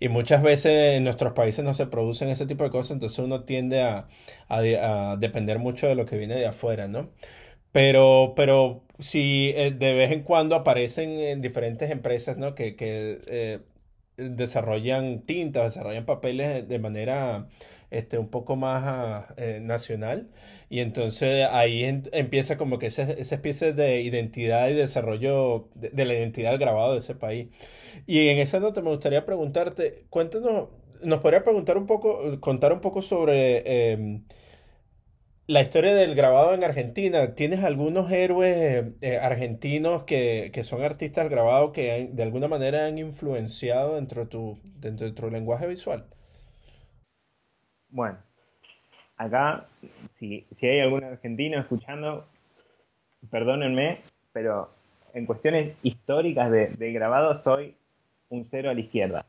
Y muchas veces en nuestros países no se producen ese tipo de cosas, entonces uno tiende a, depender mucho de lo que viene de afuera, ¿no? Pero, pero si eh, de vez en cuando aparecen en diferentes empresas, ¿no? Que, que desarrollan tintas, desarrollan papeles de manera este, un poco más ah, eh, nacional. Y entonces ahí empieza como que esa, esa, especie de identidad y desarrollo de, la identidad grabado de ese país. Y en esa nota me gustaría preguntarte, cuéntanos, nos podría preguntar un poco, contar un poco sobre em, la historia del grabado en Argentina. ¿Tienes algunos héroes eh, argentinos que, que, son artistas del grabado que de alguna manera han influenciado dentro tu, dentro de tu lenguaje visual? Bueno, acá, si, si hay algún argentino escuchando, perdónenme, pero en cuestiones históricas de, grabado soy un cero a la izquierda.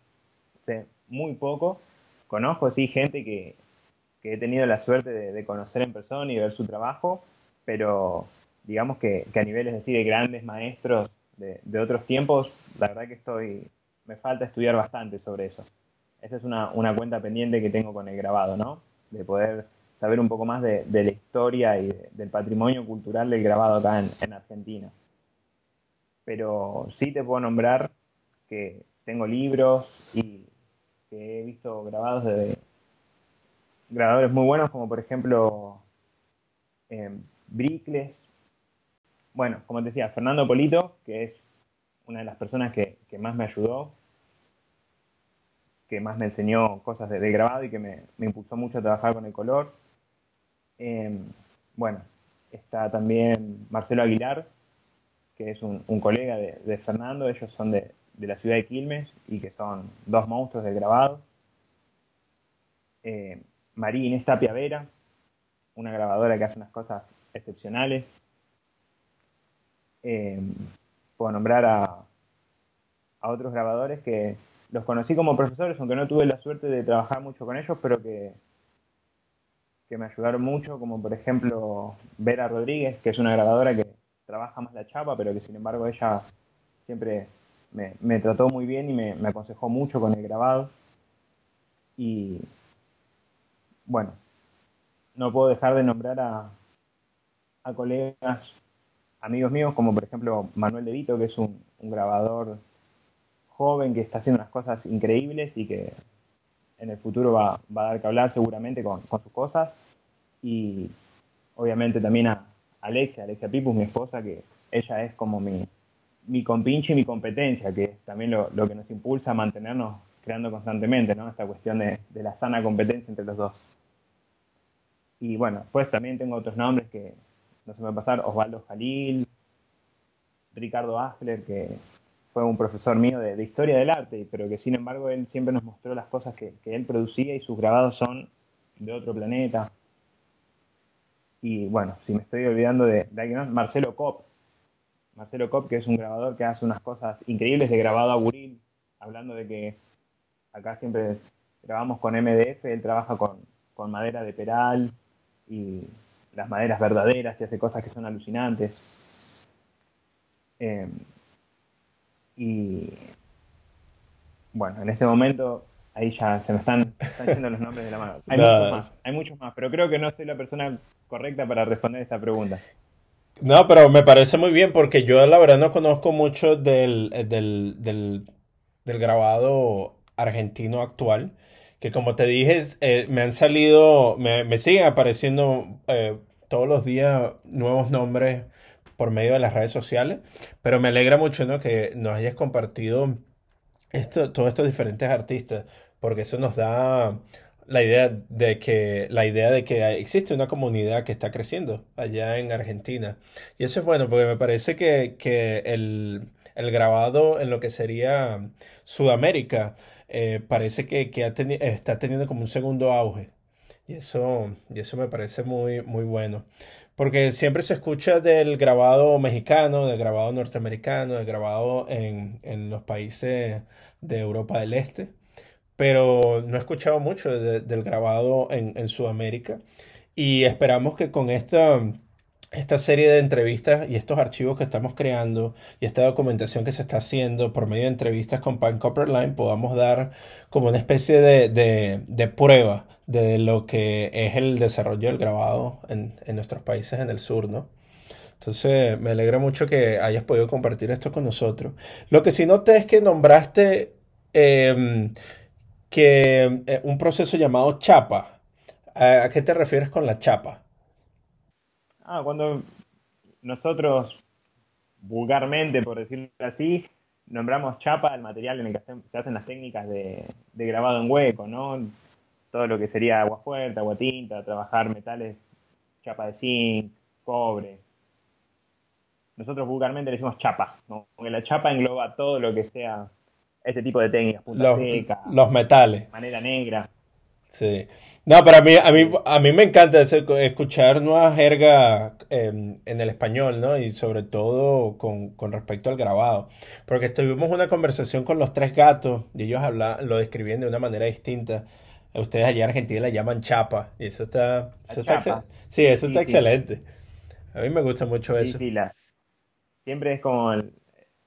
Sé muy poco. Conozco, sí, gente que, he tenido la suerte de, conocer en persona y ver su trabajo, pero digamos que, a niveles así de grandes maestros de, de, otros tiempos, la verdad que estoy, me falta estudiar bastante sobre eso esa es una, cuenta pendiente que tengo con el grabado, ¿no? De poder saber un poco más de, la historia y del patrimonio cultural del grabado acá en, Argentina. Pero sí te puedo nombrar que tengo libros y que he visto grabados de grabadores muy buenos, como por ejemplo eh. Bueno, como te decía, Fernando Polito, que es una de las personas que más me ayudó que más me enseñó cosas de, grabado y que me, impulsó mucho a trabajar con el color. Em, bueno, está también Marcelo Aguilar, que es un, colega de, Fernando, ellos son de, la ciudad de Quilmes y que son dos monstruos del grabado. Eh, María Inés Tapia Vera, una grabadora que hace unas cosas excepcionales. Em, puedo nombrar a, a otros grabadores que, los conocí como profesores, aunque no tuve la suerte de trabajar mucho con ellos, pero que, que me ayudaron mucho, como por ejemplo Vera Rodríguez, que es una grabadora que trabaja más la chapa, pero que sin embargo ella siempre me, trató muy bien y me, aconsejó mucho con el grabado. Y bueno, no puedo dejar de nombrar a, a colegas, amigos míos, como por ejemplo Manuel De Vito, que es un, grabador joven que está haciendo unas cosas increíbles y que en el futuro va, a dar que hablar seguramente con, sus cosas. Y obviamente también a Alexia, Alexia Pipus, mi esposa, que ella es como mi, mi compinche y mi competencia, que es también lo, que nos impulsa a mantenernos creando constantemente, ¿no? Esta cuestión de, de la sana competencia entre los dos. Y bueno, pues también tengo otros nombres que no se me va a pasar, Osvaldo Jalil, Ricardo Asler, que fue un profesor mío de, historia del arte, pero que sin embargo él siempre nos mostró las cosas que, él producía y sus grabados son de otro planeta. Y bueno, si me estoy olvidando de, alguien más, Marcelo Cop. Marcelo Cop, que es un grabador que hace unas cosas increíbles de grabado a buril, hablando de que acá siempre grabamos con MDF, él trabaja con, madera de peral y las maderas verdaderas y hace cosas que son alucinantes. Eh, y bueno, en este momento ahí ya se me están, están los nombres de la mano. Hay muchos más, hay muchos más, pero creo que no soy la persona correcta para responder esta pregunta. No, pero me parece muy bien porque yo la verdad no conozco mucho del, del, del, del grabado argentino actual que como te dije, eh, me han salido, me, siguen apareciendo eh, todos los días nuevos nombres por medio de las redes sociales, pero me alegra mucho ¿no? que nos hayas compartido esto, todos estos diferentes artistas, porque eso nos da la idea de que la idea de que existe una comunidad que está creciendo allá en Argentina. Y eso es bueno, porque me parece que, el, el grabado en lo que sería Sudamérica eh, parece que, está teniendo como un segundo auge. Y eso, y eso me parece muy, muy bueno. Porque siempre se escucha del grabado mexicano, del grabado norteamericano, del grabado en, los países de Europa del Este. Pero no he escuchado mucho del grabado en, en Sudamérica. Y esperamos que con esta esta serie de entrevistas y estos archivos que estamos creando y esta documentación que se está haciendo por medio de entrevistas con Pan Line podamos dar como una especie de, prueba de lo que es el desarrollo del grabado en, nuestros países en el sur, ¿no? Entonces me alegra mucho que hayas podido compartir esto con nosotros. Lo que sí noté es que nombraste em, que eh, un proceso llamado chapa. ¿A qué te refieres con la chapa? Ah, cuando nosotros, vulgarmente, por decirlo así, nombramos chapa el material en el que se hacen las técnicas de, grabado en hueco, ¿no? Todo lo que sería agua fuerte, agua tinta, trabajar metales, chapa de zinc, cobre. Nosotros vulgarmente le decimos chapa, ¿no? porque la chapa engloba todo lo que sea ese tipo de técnicas, punta seca, los metales. Manera negra. Sí. No, pero a mí, a mí, a mí me encanta escuchar nueva jerga em, en el español, ¿no? Y sobre todo con, respecto al grabado. Porque tuvimos una conversación con los tres gatos y ellos hablan, lo describían de una manera distinta. Ustedes allá en Argentina la llaman chapa. Y eso está, eso está sí, eso está excelente. A mí me gusta mucho eso. Siempre es como el,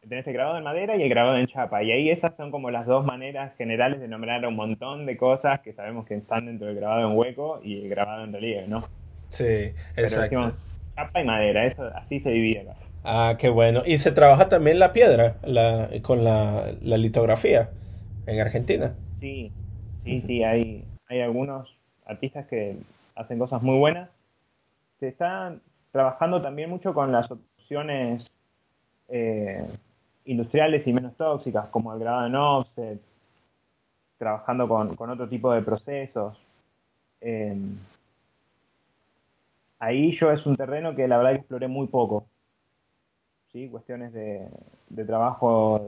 tenés el grabado en madera y el grabado en chapa. Y ahí esas son como las dos maneras generales de nombrar un montón de cosas que sabemos que están dentro del grabado en hueco y el grabado en relieve, ¿no? Sí, exacto. chapa y madera, eso así se divide acá. Ah, qué bueno. ¿Y se trabaja también la piedra con la, litografía en Argentina? Sí, sí, sí, hay, hay algunos artistas que hacen cosas muy buenas. Se están trabajando también mucho con las opciones eh, industriales y menos tóxicas, como el grabado en offset, trabajando con, otro tipo de procesos. Em, ahí yo es un terreno que la verdad que exploré muy poco. ¿sí? Cuestiones de, trabajo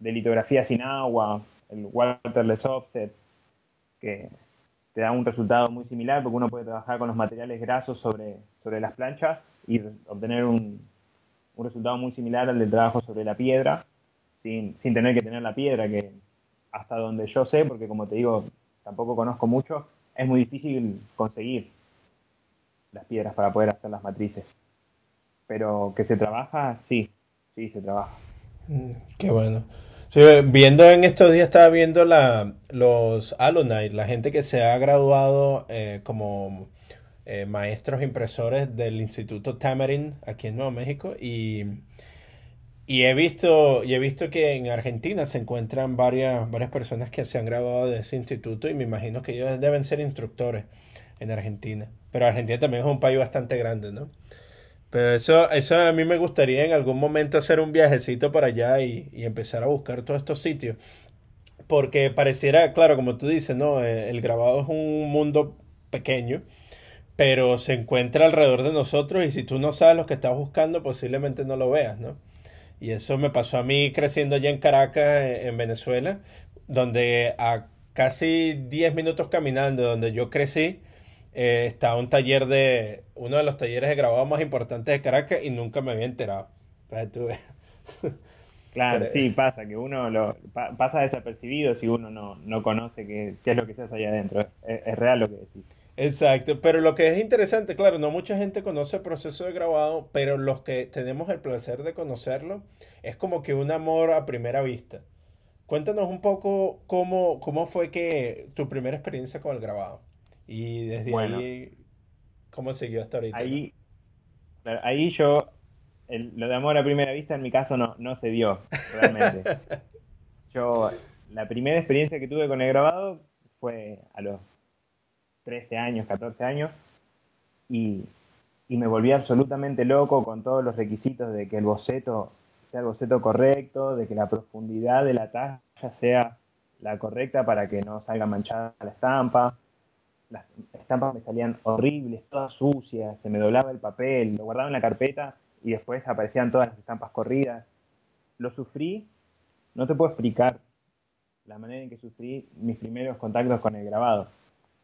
de, litografía sin agua, el waterless offset, que te da un resultado muy similar porque uno puede trabajar con los materiales grasos sobre, sobre las planchas y obtener un, un resultado muy similar al del trabajo sobre la piedra, sin, tener que tener la piedra, que hasta donde yo sé, porque como te digo, tampoco conozco mucho, es muy difícil conseguir las piedras para poder hacer las matrices. Pero que se trabaja, sí, sí, se trabaja. Mm, qué bueno. viendo en estos días, estaba viendo la, los alumni, la gente que se ha graduado eh, como eh, maestros impresores del Instituto Tamarin aquí en Nuevo México y, y, he visto, he visto que en Argentina se encuentran varias, varias personas que se han graduado de ese instituto y me imagino que ellos deben ser instructores en Argentina. Pero Argentina también es un país bastante grande, ¿no? Pero eso, eso a mí me gustaría en algún momento hacer un viajecito para allá y, empezar a buscar todos estos sitios. Porque pareciera, claro, como tú dices, ¿no? Eh, el grabado es un mundo pequeño, pero se encuentra alrededor de nosotros y si tú no sabes lo que estás buscando, posiblemente no lo veas, ¿no? Y eso me pasó a mí creciendo allá en Caracas, en Venezuela, donde a casi 10 minutos caminando, donde yo crecí, eh, estaba un taller de, uno de los talleres de grabado más importantes de Caracas y nunca me había enterado. *laughs* Claro, sí, pasa, que uno lo pasa desapercibido si uno no, no conoce qué, qué, es lo que se hace allá adentro. Es, es, real lo que decís. Exacto, pero lo que es interesante, claro, no mucha gente conoce el proceso de grabado, pero los que tenemos el placer de conocerlo, es como que un amor a primera vista. Cuéntanos un poco cómo, cómo fue que tu primera experiencia con el grabado. Y desde ahí, ¿cómo siguió hasta ahorita? Ahí, ahí yo, lo de amor a primera vista en mi caso no, no se dio, realmente. *laughs* yo, la primera experiencia que tuve con el grabado fue a los 13 años, 14 años, y, y me volví absolutamente loco con todos los requisitos de que el boceto sea el boceto correcto, de que la profundidad de la talla sea la correcta para que no salga manchada la estampa, las estampas me salían horribles, todas sucias, se me doblaba el papel, lo guardaba en la carpeta y después aparecían todas las estampas corridas. Lo sufrí, no te puedo explicar la manera en que sufrí mis primeros contactos con el grabado.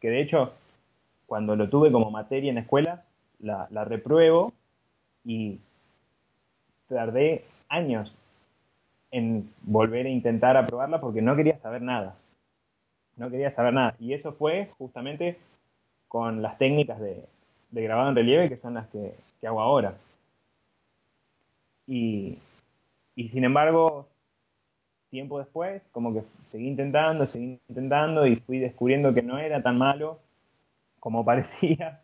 Que de hecho, cuando lo tuve como materia en la escuela, la, repruebo y tardé años en volver a intentar aprobarla porque no quería saber nada no quería saber nada. Y eso fue justamente con las técnicas de, grabado en relieve, que son las que, hago ahora. Y, sin embargo, tiempo después, como que seguí intentando, seguí intentando y fui descubriendo que no era tan malo como *laughs* parecía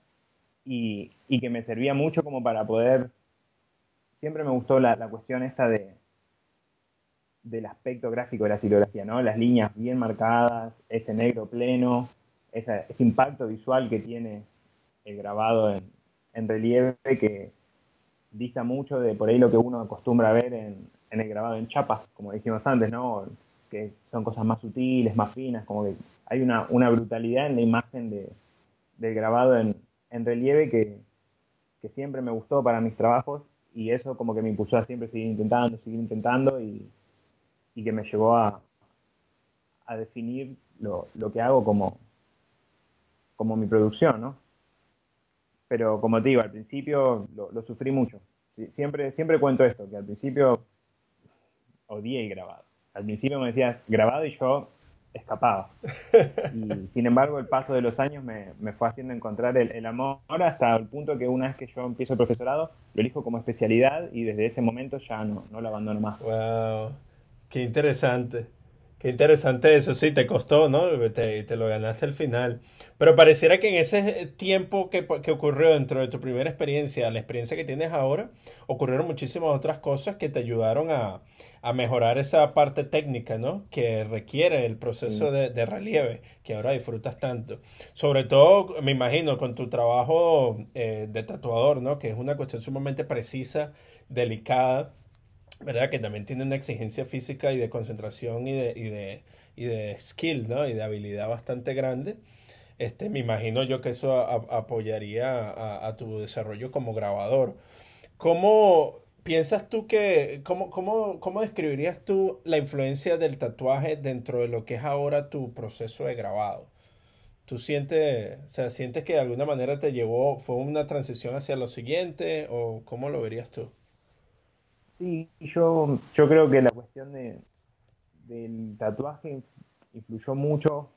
y, que me servía mucho como para poder... Siempre me gustó la cuestión esta de, del aspecto gráfico de la silografía, ¿no? Las líneas bien marcadas, ese negro pleno, ese, impacto visual que tiene el grabado en, relieve que dista mucho de por ahí lo que uno acostumbra a ver en, el grabado en chapas, como dijimos antes, ¿no? Que son cosas más sutiles, más finas, como que hay una, brutalidad en la imagen de, del grabado en, relieve que, que siempre me gustó para mis trabajos y eso como que me impulsó a siempre seguir intentando, seguir intentando y, y que me llevó a, a definir lo, lo, que hago como, como mi producción, ¿no? Pero como te digo, al principio lo, lo sufrí mucho. Siempre, siempre cuento esto, que al principio odié el grabado. Al principio me decías grabado y yo escapaba. *laughs* Y sin embargo, el paso de los años me, me fue haciendo encontrar el, el, amor hasta el punto que una vez que yo empiezo el profesorado, lo elijo como especialidad y desde ese momento ya no, no lo abandono más. Wow. Qué interesante. Qué interesante eso, sí, te costó, ¿no? Te, te, lo ganaste al final. Pero pareciera que en ese tiempo que, que, ocurrió dentro de tu primera experiencia, la experiencia que tienes ahora, ocurrieron muchísimas otras cosas que te ayudaron a, a mejorar esa parte técnica, ¿no? Que requiere el proceso de, de, relieve, que ahora disfrutas tanto. Sobre todo, me imagino, con tu trabajo eh, de tatuador, ¿no? Que es una cuestión sumamente precisa, delicada ¿verdad? Que también tiene una exigencia física y de concentración y de, y de, y de skill, ¿no? Y de habilidad bastante grande. Este, me imagino yo que eso apoyaría a, tu desarrollo como grabador. ¿Cómo piensas tú que, cómo, cómo, cómo describirías tú la influencia del tatuaje dentro de lo que es ahora tu proceso de grabado? ¿Tú sientes, o sea, sientes que de alguna manera te llevó, fue una transición hacia lo siguiente o cómo lo verías tú? Sí, yo, yo creo que la cuestión de, del tatuaje influyó mucho,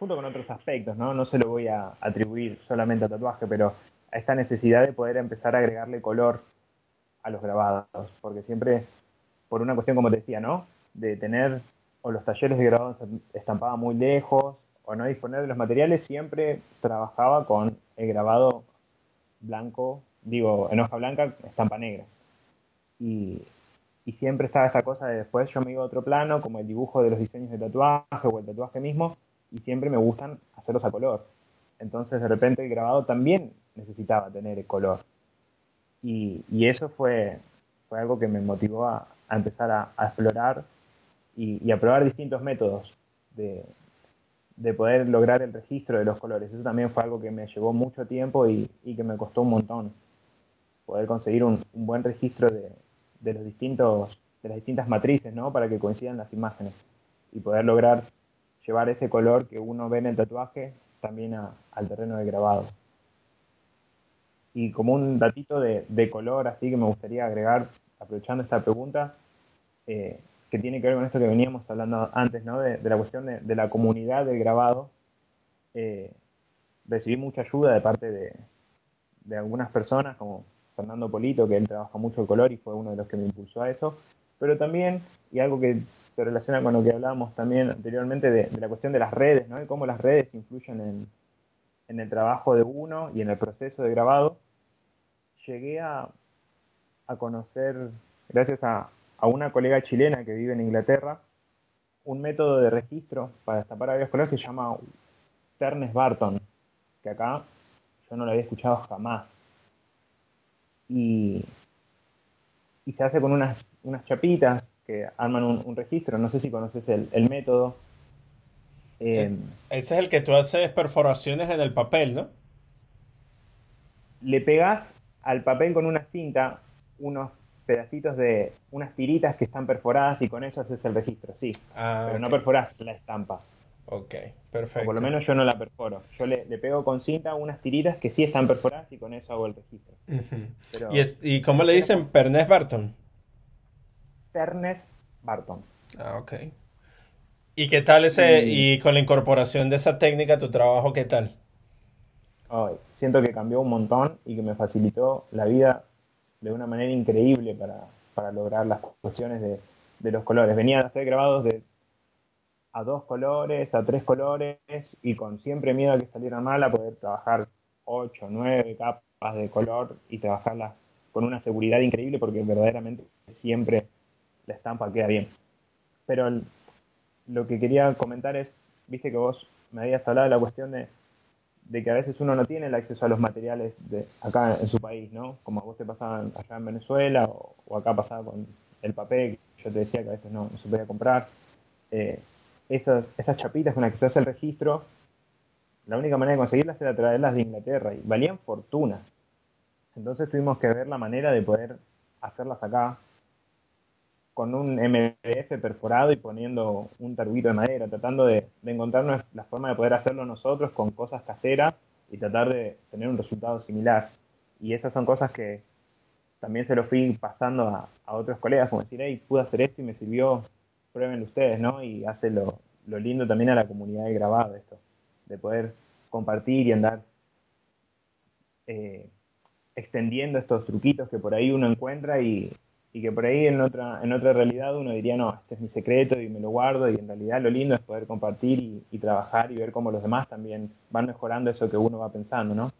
junto con otros aspectos, ¿no? No se lo voy a atribuir solamente a tatuaje, pero a esta necesidad de poder empezar a agregarle color a los grabados, porque siempre, por una cuestión, como te decía, ¿no? De tener, o los talleres de grabados estampaban muy lejos, o no disponer de los materiales, siempre trabajaba con el grabado blanco, digo, en hoja blanca, estampa negra. Y, y siempre estaba esta cosa de después yo me iba a otro plano, como el dibujo de los diseños de tatuaje o el tatuaje mismo, y siempre me gustan hacerlos a color. Entonces de repente el grabado también necesitaba tener el color. Y, y eso fue, fue algo que me motivó a, a empezar a, a explorar y, y, a probar distintos métodos de, de, poder lograr el registro de los colores. Eso también fue algo que me llevó mucho tiempo y, y que me costó un montón. Poder conseguir un, un buen registro de, de, los distintos, de las distintas matrices, ¿no? Para que coincidan las imágenes y poder lograr llevar ese color que uno ve en el tatuaje también al terreno de grabado. Y como un datito de, color así que me gustaría agregar, aprovechando esta pregunta, eh, que tiene que ver con esto que veníamos hablando antes, ¿no? de, la cuestión de, la comunidad del grabado. Eh, recibí mucha ayuda de parte de, de, algunas personas, como Fernando Polito, que él trabaja mucho el color y fue uno de los que me impulsó a eso, pero también, y algo que se relaciona con lo que hablábamos también anteriormente de, la cuestión de las redes, ¿no? Y cómo las redes influyen en, el trabajo de uno y en el proceso de grabado. Llegué a, conocer, gracias a, una colega chilena que vive en Inglaterra, un método de registro para destapar avios colores que se llama Ternes Barton, que acá yo no lo había escuchado jamás. Y, y se hace con unas, unas chapitas que arman un, un, registro. No sé si conoces el, el método. Eh, Ese es el que tú haces perforaciones en el papel, ¿no? Le pegas al papel con una cinta unos pedacitos de unas tiritas que están perforadas y con eso haces el registro, sí. Ah, pero okay. no perforas la estampa. Ok, perfecto. O por lo menos yo no la perforo. Yo le, le, pego con cinta unas tiritas que sí están perforadas y con eso hago el registro. Uh -huh. pero, ¿Y, es, ¿Y cómo le dicen? Pernés Barton. Ternes Barton. Ah, ok. ¿Y qué tal ese, y, y con la incorporación de esa técnica, tu trabajo, qué tal? Oh, siento que cambió un montón y que me facilitó la vida de una manera increíble para, para lograr las cuestiones de, de, los colores. Venía a ser grabados de a dos colores, a tres colores y con siempre miedo a que salieran mal a poder trabajar ocho, nueve capas de color y trabajarlas con una seguridad increíble porque verdaderamente siempre la estampa queda bien. Pero lo que quería comentar es, viste que vos me habías hablado de la cuestión de, que a veces uno no tiene el acceso a los materiales de acá en su país, ¿no? Como a vos te pasaba allá en Venezuela o, acá pasaba con el papel, yo te decía que a veces no, no se podía comprar. Eh, esas, esas chapitas con las que se hace el registro, la única manera de conseguirlas era traerlas de Inglaterra y valían fortuna. Entonces tuvimos que ver la manera de poder hacerlas acá con un MDF perforado y poniendo un taruguito de madera, tratando de, de encontrar la forma de poder hacerlo nosotros con cosas caseras y tratar de tener un resultado similar. Y esas son cosas que también se lo fui pasando a, a otros colegas, como decir, hey, pude hacer esto y me sirvió, pruébenlo ustedes, ¿no? Y hace lo, lindo también a la comunidad de grabado esto, de poder compartir y andar eh, extendiendo estos truquitos que por ahí uno encuentra y, y que por ahí en otra, en otra realidad uno diría, no, este es mi secreto y me lo guardo y en realidad lo lindo es poder compartir y, y trabajar y ver cómo los demás también van mejorando eso que uno va pensando, ¿no?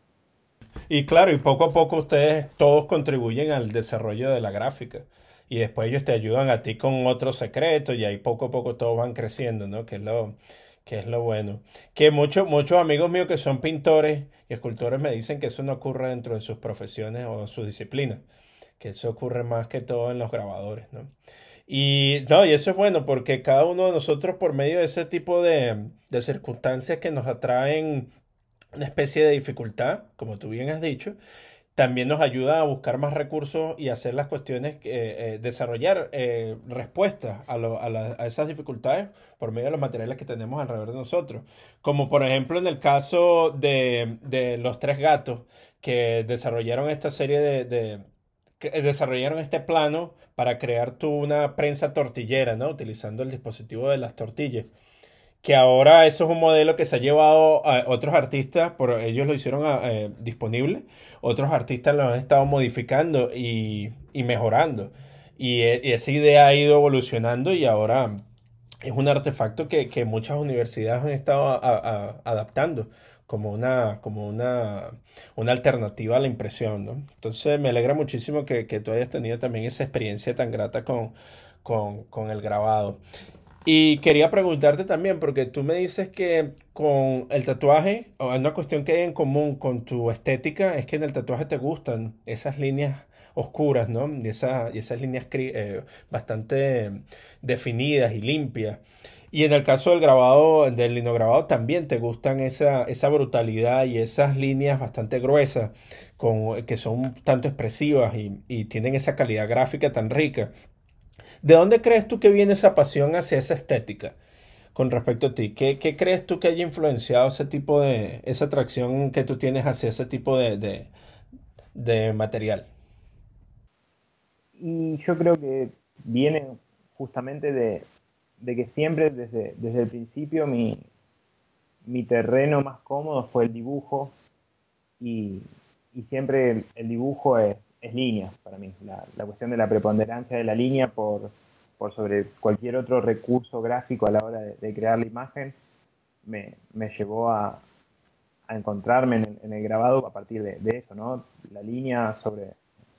Y claro, y poco a poco ustedes todos contribuyen al desarrollo de la gráfica. Y después ellos te ayudan a ti con otros secretos y ahí poco a poco todos van creciendo, ¿no? Que es lo, que es lo bueno. Que muchos muchos amigos míos que son pintores y escultores me dicen que eso no ocurre dentro de sus profesiones o sus disciplinas que eso ocurre más que todo en los grabadores, ¿no? Y, no, y eso es bueno porque cada uno de nosotros por medio de ese tipo de, de circunstancias que nos atraen una especie de dificultad, como tú bien has dicho, también nos ayuda a buscar más recursos y hacer las cuestiones, eh, eh, desarrollar eh, respuestas a, a, a, esas dificultades por medio de los materiales que tenemos alrededor de nosotros. Como por ejemplo en el caso de, de los tres gatos que desarrollaron esta serie de, que desarrollaron este plano para crear tú una prensa tortillera, ¿no? Utilizando el dispositivo de las tortillas. Que ahora eso es un modelo que se ha llevado a otros artistas, por ellos lo hicieron eh, disponible, otros artistas lo han estado modificando y, y mejorando. Y, y, esa idea ha ido evolucionando y ahora es un artefacto que, muchas universidades han estado adaptando como una, como una, una alternativa a la impresión. Entonces me alegra muchísimo que, tú hayas tenido también esa experiencia tan grata con, con, el grabado. Y quería preguntarte también, porque tú me dices que con el tatuaje, una cuestión que hay en común con tu estética es que en el tatuaje te gustan esas líneas oscuras, ¿no? Y, y esas líneas eh, bastante definidas y limpias. Y en el caso del grabado, del linograbado, también te gustan esa, esa brutalidad y esas líneas bastante gruesas, con, que son tanto expresivas y, y tienen esa calidad gráfica tan rica. ¿De dónde crees tú que viene esa pasión hacia esa estética con respecto a ti? ¿Qué, crees tú que haya influenciado ese tipo de, esa atracción que tú tienes hacia ese tipo de, de, de material? Y yo creo que viene justamente de, de que siempre desde, desde el principio mi, mi terreno más cómodo fue el dibujo y, y siempre el, dibujo es, es, línea para mí. La, la, cuestión de la preponderancia de la línea por, por, sobre cualquier otro recurso gráfico a la hora de, crear la imagen me, me llevó a, a encontrarme en, en, el grabado a partir de, de, eso, ¿no? La línea sobre,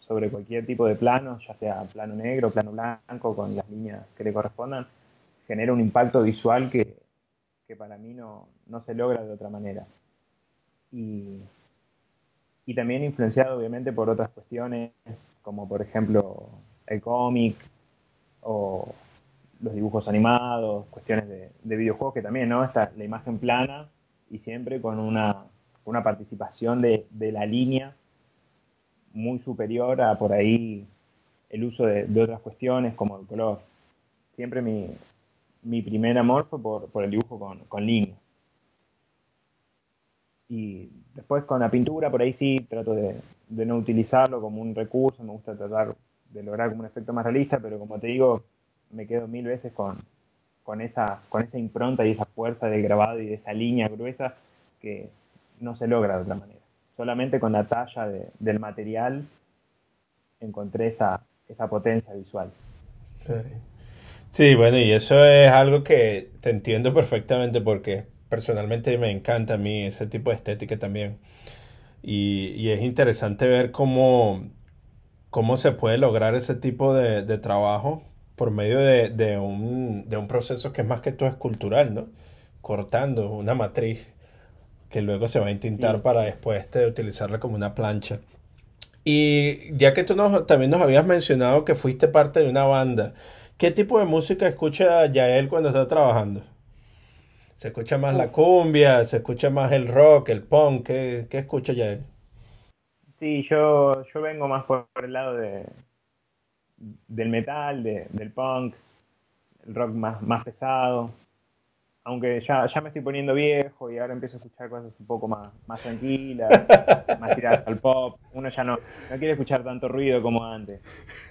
sobre cualquier tipo de plano, ya sea plano negro, plano blanco, con las líneas que le correspondan, genera un impacto visual que, para mí no, se logra de otra manera. Y, también influenciado obviamente por otras cuestiones, como por ejemplo el cómic o los dibujos animados, cuestiones de, videojuegos que también, ¿no? Está la imagen plana y siempre con una, participación de, la línea muy superior a por ahí el uso de, de otras cuestiones como el color. Siempre mi, mi primer amor fue por, el dibujo con, con líneas. Y después con la pintura, por ahí sí trato de, no utilizarlo como un recurso, me gusta tratar de lograr como un efecto más realista, pero como te digo, me quedo mil veces con, con, esa, con esa impronta y esa fuerza del grabado y de esa línea gruesa que no se logra de otra manera. Solamente con la talla del material encontré esa, esa potencia visual. Sí, bueno, y eso es algo que te entiendo perfectamente porque personalmente me encanta a mí ese tipo de estética también. Y, es interesante ver cómo, cómo se puede lograr ese tipo de, trabajo por medio de, un, de un proceso que es más que todo escultural, ¿no? Cortando una matriz que luego se va a intentar para después de este, utilizarla como una plancha. Y ya que tú nos, también nos habías mencionado que fuiste parte de una banda, ¿Qué tipo de música escucha Yael cuando está trabajando? ¿Se escucha más la cumbia? ¿Se escucha más el rock, el punk? ¿Qué, qué escucha Yael? Sí, yo, yo vengo más por, el lado de, del metal, del punk, el rock más, más pesado aunque ya, ya me estoy poniendo viejo y ahora empiezo a escuchar cosas un poco más, más tranquilas, *laughs* más tiradas al pop, uno ya no, no quiere escuchar tanto ruido como antes.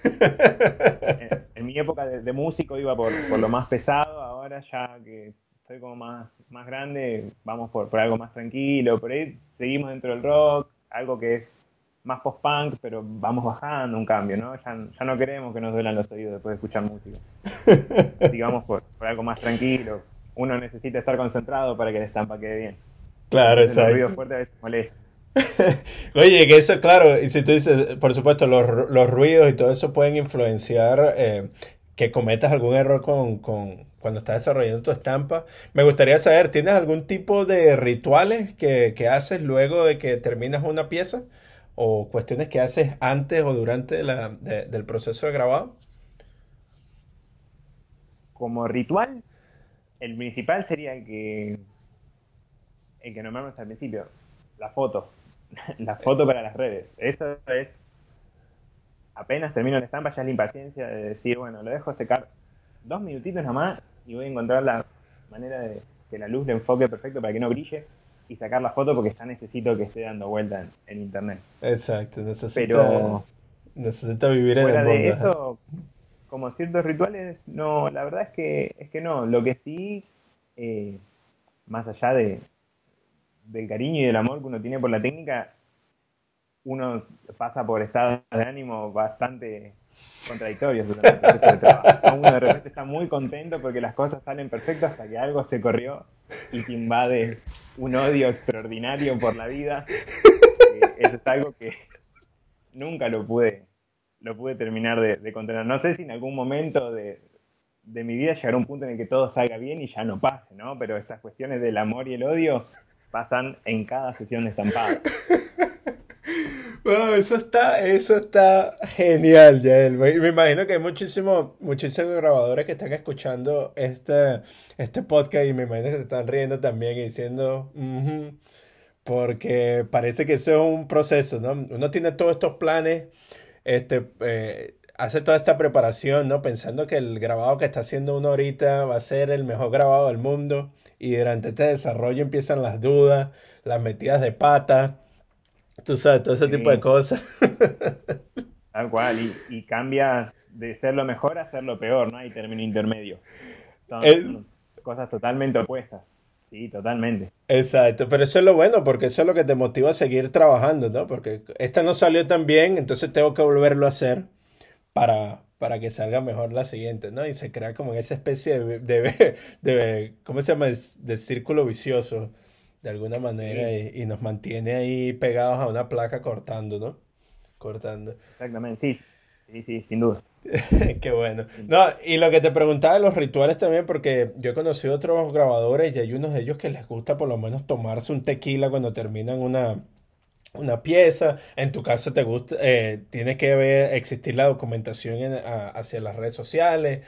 *laughs* En, mi época de, músico iba por, por, lo más pesado, ahora ya que soy como más, más grande, vamos por, por algo más tranquilo, por ahí seguimos dentro del rock, algo que es más post-punk, pero vamos bajando un cambio, ¿no? Ya, ya, no queremos que nos duelan los oídos después de escuchar música. *laughs* Así vamos por, por algo más tranquilo, uno necesita estar concentrado para que la estampa quede bien. Claro, exacto. El fuerte a veces molesta. *laughs* Oye, que eso, claro, y si tú dices, por supuesto, los, los ruidos y todo eso pueden influenciar eh, que cometas algún error con, con, cuando estás desarrollando tu estampa. Me gustaría saber, ¿tienes algún tipo de rituales que, que haces luego de que terminas una pieza? ¿O cuestiones que haces antes o durante la, del proceso de grabado? Como ritual, el principal sería el que, el que nombramos al principio, la foto. *laughs* la foto para las redes. Eso es, apenas termino la estampa, ya es la impaciencia de decir, bueno, lo dejo secar dos minutitos nomás y voy a encontrar la manera de que la luz le enfoque perfecto para que no brille y sacar la foto porque ya necesito que esté dando vuelta en, internet. Exacto, necesita, necesita vivir en el mundo. De eso, como ciertos rituales, no, la verdad es que, es que no. Lo que sí, eh, más allá de, del cariño y del amor que uno tiene por la técnica, uno pasa por estados de ánimo bastante contradictorios. Uno de repente está muy contento porque las cosas salen perfectas hasta que algo se corrió y te invade un odio extraordinario por la vida. Eso es algo que nunca lo pude, lo pude terminar de, contener. No sé si en algún momento de, de mi vida llegará un punto en el que todo salga bien y ya no pase, ¿no? Pero estas cuestiones del amor y el odio pasan en cada sesión de estampado. Bueno, eso está, eso está genial, Yael. Me imagino que hay muchísimos, muchísimos grabadores que están escuchando este, este podcast y me imagino que se están riendo también y diciendo, porque parece que eso es un proceso, ¿no? Uno tiene todos estos planes, este, eh, hace toda esta preparación, ¿no? Pensando que el grabado que está haciendo uno ahorita va a ser el mejor grabado del mundo y durante este desarrollo empiezan las dudas, las metidas de pata, tú sabes, todo ese tipo de cosas. *laughs* Tal cual, y, cambia de ser lo mejor a ser lo peor, ¿no? Hay término intermedio. Son cosas totalmente opuestas. Sí, totalmente. Exacto, pero eso es lo bueno, porque eso es lo que te motiva a seguir trabajando, ¿no? Porque esta no salió tan bien, entonces tengo que volverlo a hacer para, para que salga mejor la siguiente, ¿no? Y se crea como esa especie de, de, ¿cómo se llama? De círculo vicioso, de alguna manera, y, nos mantiene ahí pegados a una placa cortando, ¿no? Cortando. Exactamente, sí, sí, sí, sin duda. *laughs* Qué bueno. No, y lo que te preguntaba de los rituales también, porque yo he conocido otros grabadores y hay unos de ellos que les gusta por lo menos tomarse un tequila cuando terminan una, una pieza. En tu caso te gusta, eh, tiene que ver, existir la documentación hacia las redes sociales.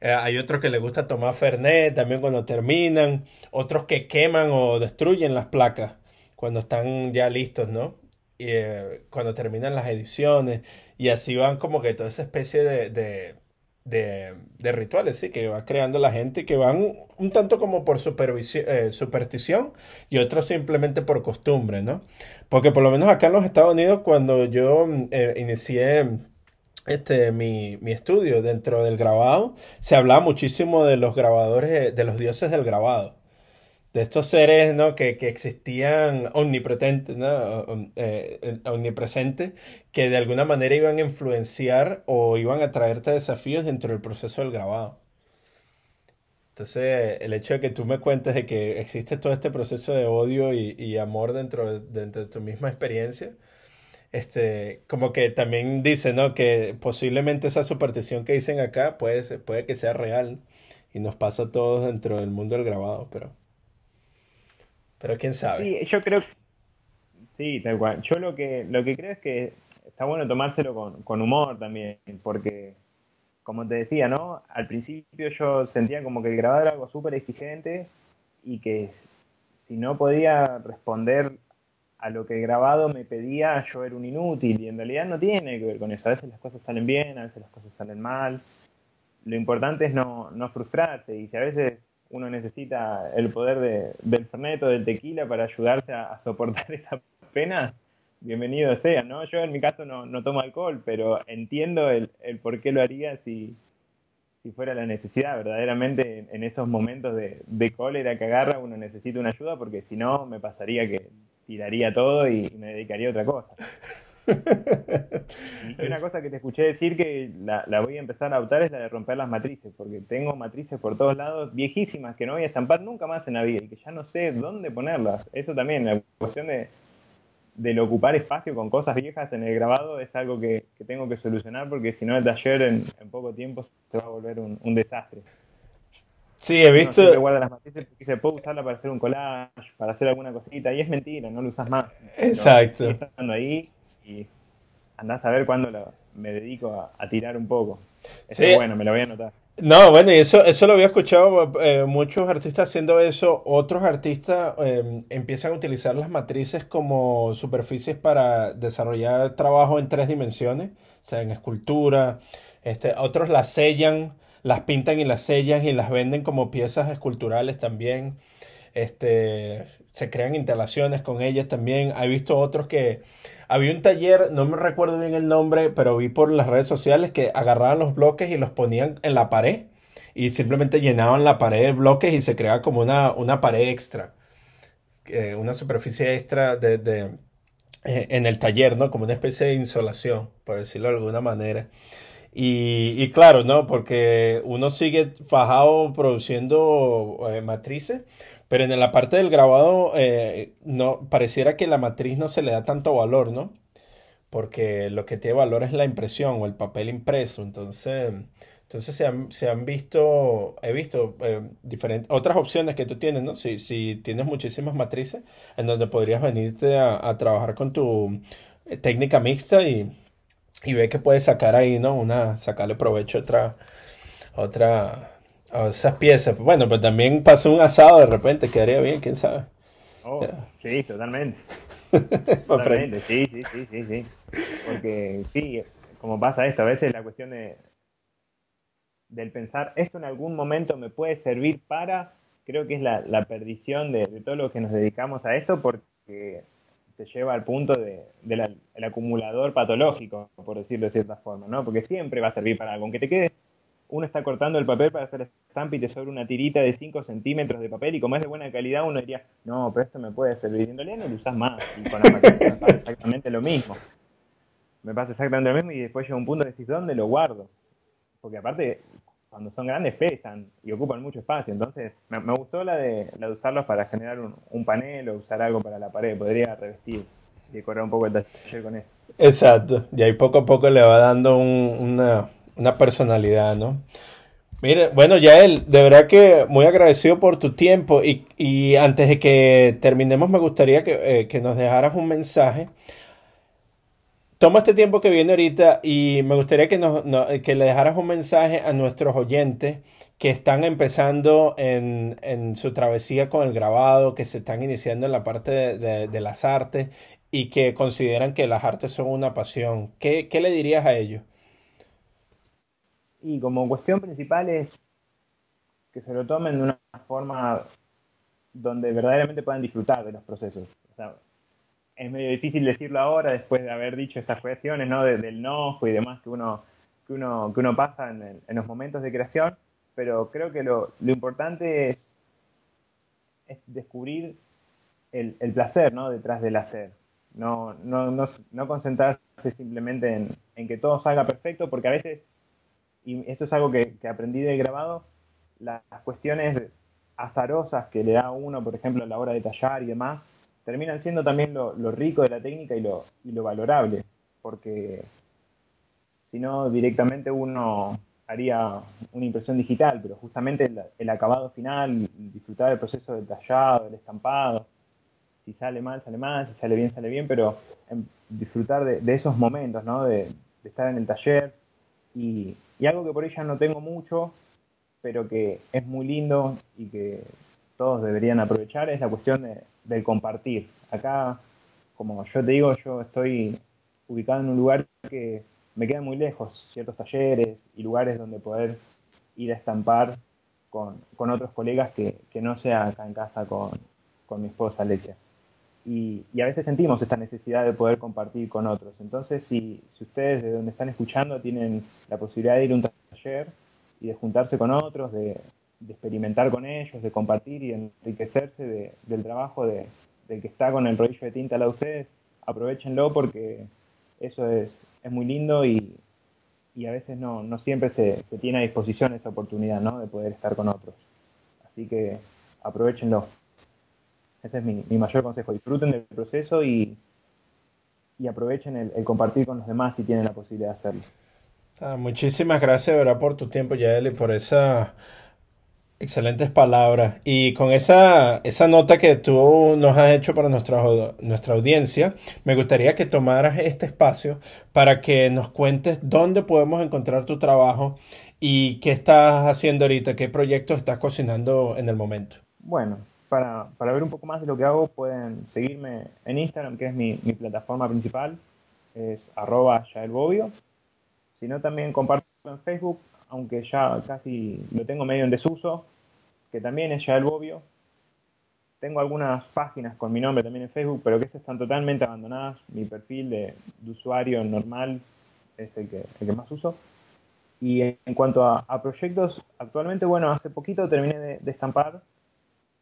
Eh, hay otros que les gusta tomar Fernet también cuando terminan. Otros que queman o destruyen las placas cuando están ya listos, ¿no? Y, eh, cuando terminan las ediciones. Y así van como que toda esa especie de de, de, rituales, sí, que va creando la gente, que van un tanto como por eh, superstición y otros simplemente por costumbre, ¿no? Porque por lo menos acá en los Estados Unidos, cuando yo eh, inicié este, mi, mi, estudio dentro del grabado, se hablaba muchísimo de los grabadores, de los dioses del grabado de estos seres ¿no? que, que existían omnipresentes, ¿no? Eh, omnipresentes, que de alguna manera iban a influenciar o iban a traerte desafíos dentro del proceso del grabado. Entonces, el hecho de que tú me cuentes de que existe todo este proceso de odio y, y amor dentro de, dentro de tu misma experiencia, este, como que también dice, ¿no? Que posiblemente esa superstición que dicen acá puede, puede que sea real y nos pasa a todos dentro del mundo del grabado, pero... Pero quién sabe. Yo creo. Sí, tal cual. Yo lo que, lo que creo es que está bueno tomárselo con, humor también, porque, como te decía, ¿no? Al principio yo sentía como que el grabado era algo súper exigente y que si no podía responder a lo que grabado me pedía, yo era un inútil y en realidad no tiene que ver con eso. A veces las cosas salen bien, a veces las cosas salen mal. Lo importante es no, no frustrarse y si a veces uno necesita el poder de, del fernet o del tequila para ayudarse a, soportar *laughs* esa pena, bienvenido sea, ¿no? Yo en mi caso no, no tomo alcohol, pero entiendo el, el, por qué lo haría si, si fuera la necesidad. Verdaderamente en, esos momentos de, de, cólera que agarra uno necesita una ayuda porque si no me pasaría que tiraría todo y me dedicaría a otra cosa. *laughs* y una cosa que te escuché decir que la, voy a empezar a adoptar es la de romper las matrices, porque tengo matrices por todos lados viejísimas que no voy a estampar nunca más en la vida y que ya no sé dónde ponerlas. Eso también, la cuestión de del ocupar espacio con cosas viejas en el grabado es algo que, tengo que solucionar porque si no el taller en, poco tiempo se va a volver un, desastre. Sí, he visto. No, guarda las matrices porque se puede usarla para hacer un collage, para hacer alguna cosita, y es mentira, no lo usas más. Exacto. estando ahí y andás a ver cuándo me dedico a, tirar un poco. Eso sí. bueno, me lo voy a anotar. No, bueno, y eso, eso lo había escuchado eh, muchos artistas haciendo eso. Otros artistas em, empiezan a utilizar las matrices como superficies para desarrollar trabajo en tres dimensiones, o sea, en escultura. Este, otros las sellan, las pintan y las sellan y las venden como piezas esculturales también. Este, se crean instalaciones con ellas también. He visto otros que había un taller, no me recuerdo bien el nombre, pero vi por las redes sociales que agarraban los bloques y los ponían en la pared y simplemente llenaban la pared de bloques y se creaba como una, una pared extra, una superficie extra de, de eh, en el taller, ¿no? Como una especie de insolación, por decirlo de alguna manera. Y, claro, ¿no? Porque uno sigue fajado produciendo eh, matrices, pero en la parte del grabado eh, no pareciera que la matriz no se le da tanto valor, ¿no? Porque lo que tiene valor es la impresión o el papel impreso. Entonces, entonces se han, se han visto, he visto eh, diferentes, otras opciones que tú tienes, ¿no? Si, si tienes muchísimas matrices en donde podrías venirte a, a trabajar con tu técnica mixta y y ve que puede sacar ahí, ¿no? Una, sacarle provecho a otra, otra, a esas piezas. Bueno, pues también pasó un asado de repente, quedaría bien, quién sabe. Oh, sí, totalmente. *laughs* totalmente, sí, sí, sí, sí, sí. Porque sí, como pasa esto, a veces la cuestión de del pensar, esto en algún momento me puede servir para, creo que es la, la perdición de, de todo lo que nos dedicamos a esto, porque se lleva al punto del de, acumulador patológico, por decirlo de cierta forma, ¿no? Porque siempre va a servir para algo. Aunque te quede, uno está cortando el papel para hacer estampa y te sobra una tirita de 5 centímetros de papel y como es de buena calidad uno diría, no, pero esto me puede servir. Y en realidad no lo usas más. Y con la máquina me pasa exactamente lo mismo. Me pasa exactamente lo mismo y después llega un punto de decir, ¿dónde lo guardo? Porque aparte, cuando son grandes pesan y ocupan mucho espacio. Entonces, me, gustó la de, la de usarlos para generar un, panel o usar algo para la pared. Podría revestir y decorar un poco el taller con eso. Exacto. Y ahí poco a poco le va dando una, personalidad, ¿no? Mire, bueno, Yael, de verdad que muy agradecido por tu tiempo y, antes de que terminemos me gustaría que, eh, que nos dejaras un mensaje Toma este tiempo que viene ahorita y me gustaría que, nos, que le dejaras un mensaje a nuestros oyentes que están empezando en, en, su travesía con el grabado, que se están iniciando en la parte de, de, las artes y que consideran que las artes son una pasión. ¿Qué, ¿Qué, le dirías a ellos? Y como cuestión principal es que se lo tomen de una forma donde verdaderamente puedan disfrutar de los procesos. Es medio difícil decirlo ahora después de haber dicho estas cuestiones, ¿no? del enojo y demás que uno, que uno, que uno pasa en, los momentos de creación, pero creo que lo, importante es, es descubrir el, placer, ¿no? Detrás del hacer. No, no, no, no concentrarse simplemente en, que todo salga perfecto, porque a veces, y esto es algo que, que aprendí de grabado, las cuestiones azarosas que le da uno, por ejemplo, a la hora de tallar y demás, terminan siendo también lo, rico de la técnica y lo, y lo valorable, porque si no directamente uno haría una impresión digital, pero justamente el, acabado final, disfrutar del proceso del tallado, del estampado, si sale mal, sale mal, si sale bien, sale bien, pero disfrutar de, esos momentos, ¿no? De, estar en el taller y, y, algo que por ella no tengo mucho, pero que es muy lindo y que todos deberían aprovechar es la cuestión de, del compartir. Acá, como yo te digo, yo estoy ubicado en un lugar que me queda muy lejos, ciertos talleres y lugares donde poder ir a estampar con, otros colegas que, no sea acá en casa con, mi esposa Leche. Y, a veces sentimos esta necesidad de poder compartir con otros. Entonces, si, si ustedes de donde están escuchando tienen la posibilidad de ir a un taller y de juntarse con otros, de, de experimentar con ellos, de compartir y enriquecerse del trabajo de, del que está con el rollo de tinta de ustedes, aprovechenlo porque eso es, es muy lindo y, y, a veces no, no siempre se, se, tiene a disposición esa oportunidad ¿no? de poder estar con otros. Así que aprovechenlo. Ese es mi, mi mayor consejo. Disfruten del proceso y, y aprovechen el, compartir con los demás si tienen la posibilidad de hacerlo. Ah, muchísimas gracias, ¿verdad? por tu tiempo, Yael, y por esa Excelentes palabras. Y con esa, esa nota que tú nos has hecho para nuestra, nuestra audiencia, me gustaría que tomaras este espacio para que nos cuentes dónde podemos encontrar tu trabajo y qué estás haciendo ahorita, qué proyectos estás cocinando en el momento. Bueno, para, para ver un poco más de lo que hago, pueden seguirme en Instagram, que es mi, mi plataforma principal, es arroba. Si no, también comparto en Facebook, aunque ya casi lo tengo medio en desuso, que también es ya el Bobio. Tengo algunas páginas con mi nombre también en Facebook, pero que esas están totalmente abandonadas. Mi perfil de, usuario normal es el que, el que, más uso. Y en cuanto a, proyectos, actualmente, bueno, hace poquito terminé de, estampar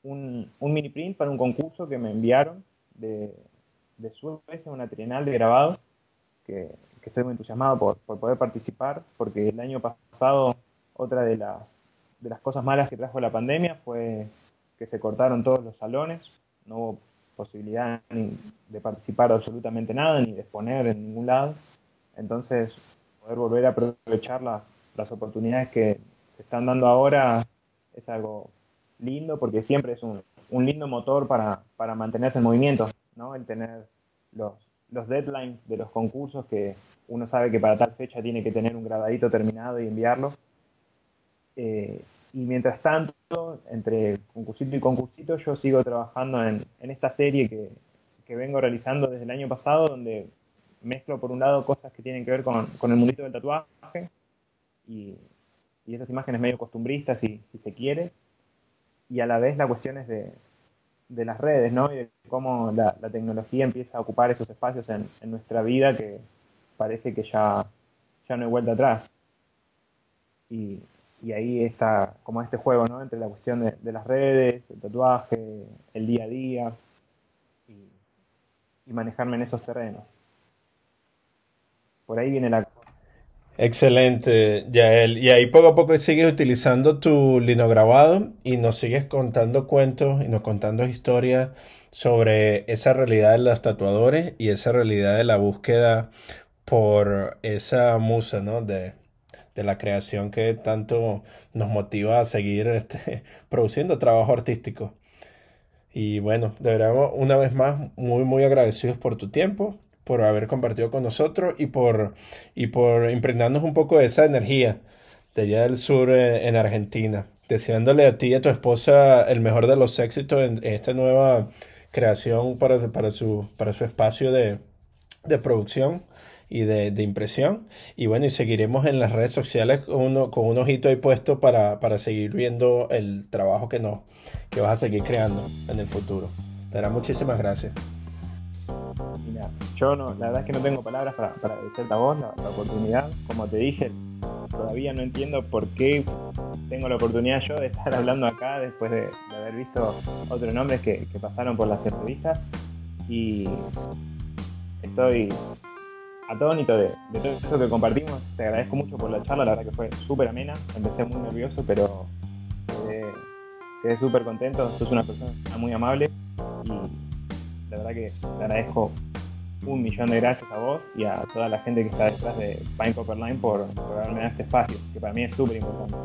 un, mini print para un concurso que me enviaron de, de Suecia, una trienal de grabado, que, estoy muy entusiasmado por, poder participar, porque el año pasado otra de, de las cosas malas que trajo la pandemia fue que se cortaron todos los salones, no hubo posibilidad ni de participar absolutamente nada, ni de exponer en ningún lado. Entonces, poder volver a aprovechar las oportunidades que se están dando ahora es algo lindo porque siempre es un, un lindo motor para, para, mantenerse en movimiento, ¿no? El tener los, los deadlines de los concursos que uno sabe que para tal fecha tiene que tener un grabadito terminado y enviarlo. Eh, y mientras tanto, entre concursito y concursito, yo sigo trabajando en, en esta serie que, que, vengo realizando desde el año pasado, donde mezclo por un lado cosas que tienen que ver con, con el mundito del tatuaje y, y, esas imágenes medio costumbristas, si, si, se quiere, y a la vez la cuestión es de, de las redes, ¿no? Y de cómo la, la, tecnología empieza a ocupar esos espacios en, en nuestra vida que parece que ya, ya no hay vuelta atrás. Y, y ahí está como este juego, ¿no? Entre la cuestión de, de las redes, el tatuaje, el día a día y, y, manejarme en esos terrenos. Por ahí viene la... Excelente, Yael. Y ahí poco a poco sigues utilizando tu linograbado y nos sigues contando cuentos y nos contando historias sobre esa realidad de los tatuadores y esa realidad de la búsqueda por esa musa, ¿no? De, de la creación que tanto nos motiva a seguir este, *laughs* produciendo trabajo artístico. Y bueno, de verdad, una vez más, muy, muy agradecidos por tu tiempo, por haber compartido con nosotros y por, y por impregnarnos un poco de esa energía de allá del sur eh, en, Argentina. Deseándole a ti y a tu esposa el mejor de los éxitos en, esta nueva creación para, para, su, para su espacio de, de producción y de, de, impresión. Y bueno, y seguiremos en las redes sociales con, uno, con un ojito ahí puesto para, para seguir viendo el trabajo que, nos, que vas a seguir creando en el futuro. Te dará muchísimas gracias. Mira, yo no, la verdad es que no tengo palabras para, para agradecerte a vos la, oportunidad. Como te dije, todavía no entiendo por qué tengo la oportunidad yo de estar hablando acá después de, haber visto otros nombres que, que pasaron por las entrevistas. Y estoy atónito de, de, todo eso que compartimos. Te agradezco mucho por la charla, la verdad que fue súper amena. Empecé muy nervioso, pero quedé, quedé súper contento. Sos una persona muy amable y la verdad que te agradezco un millón de gracias a vos y a toda la gente que está detrás de Pine Copper Line por, por dado este espacio, que para mí es súper importante.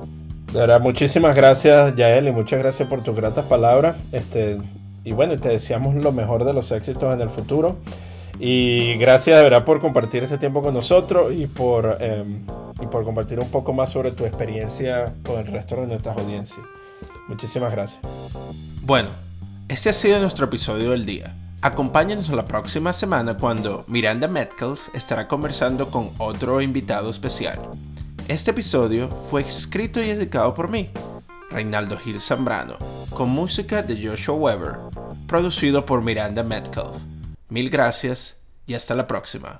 De verdad, muchísimas gracias, Yael, y muchas gracias por tus gratas palabras. Este, y bueno, te deseamos lo mejor de los éxitos en el futuro. Y gracias de verdad por compartir ese tiempo con nosotros y por, eh, y por compartir un poco más sobre tu experiencia con el resto de nuestras audiencias. Muchísimas gracias. Bueno, este ha sido nuestro episodio del día. Acompáñanos la próxima semana cuando Miranda Metcalf estará conversando con otro invitado especial. Este episodio fue escrito y dedicado por mí, Reinaldo Gil Zambrano, con música de Joshua Weber, producido por Miranda Metcalf. Mil gracias y hasta la próxima.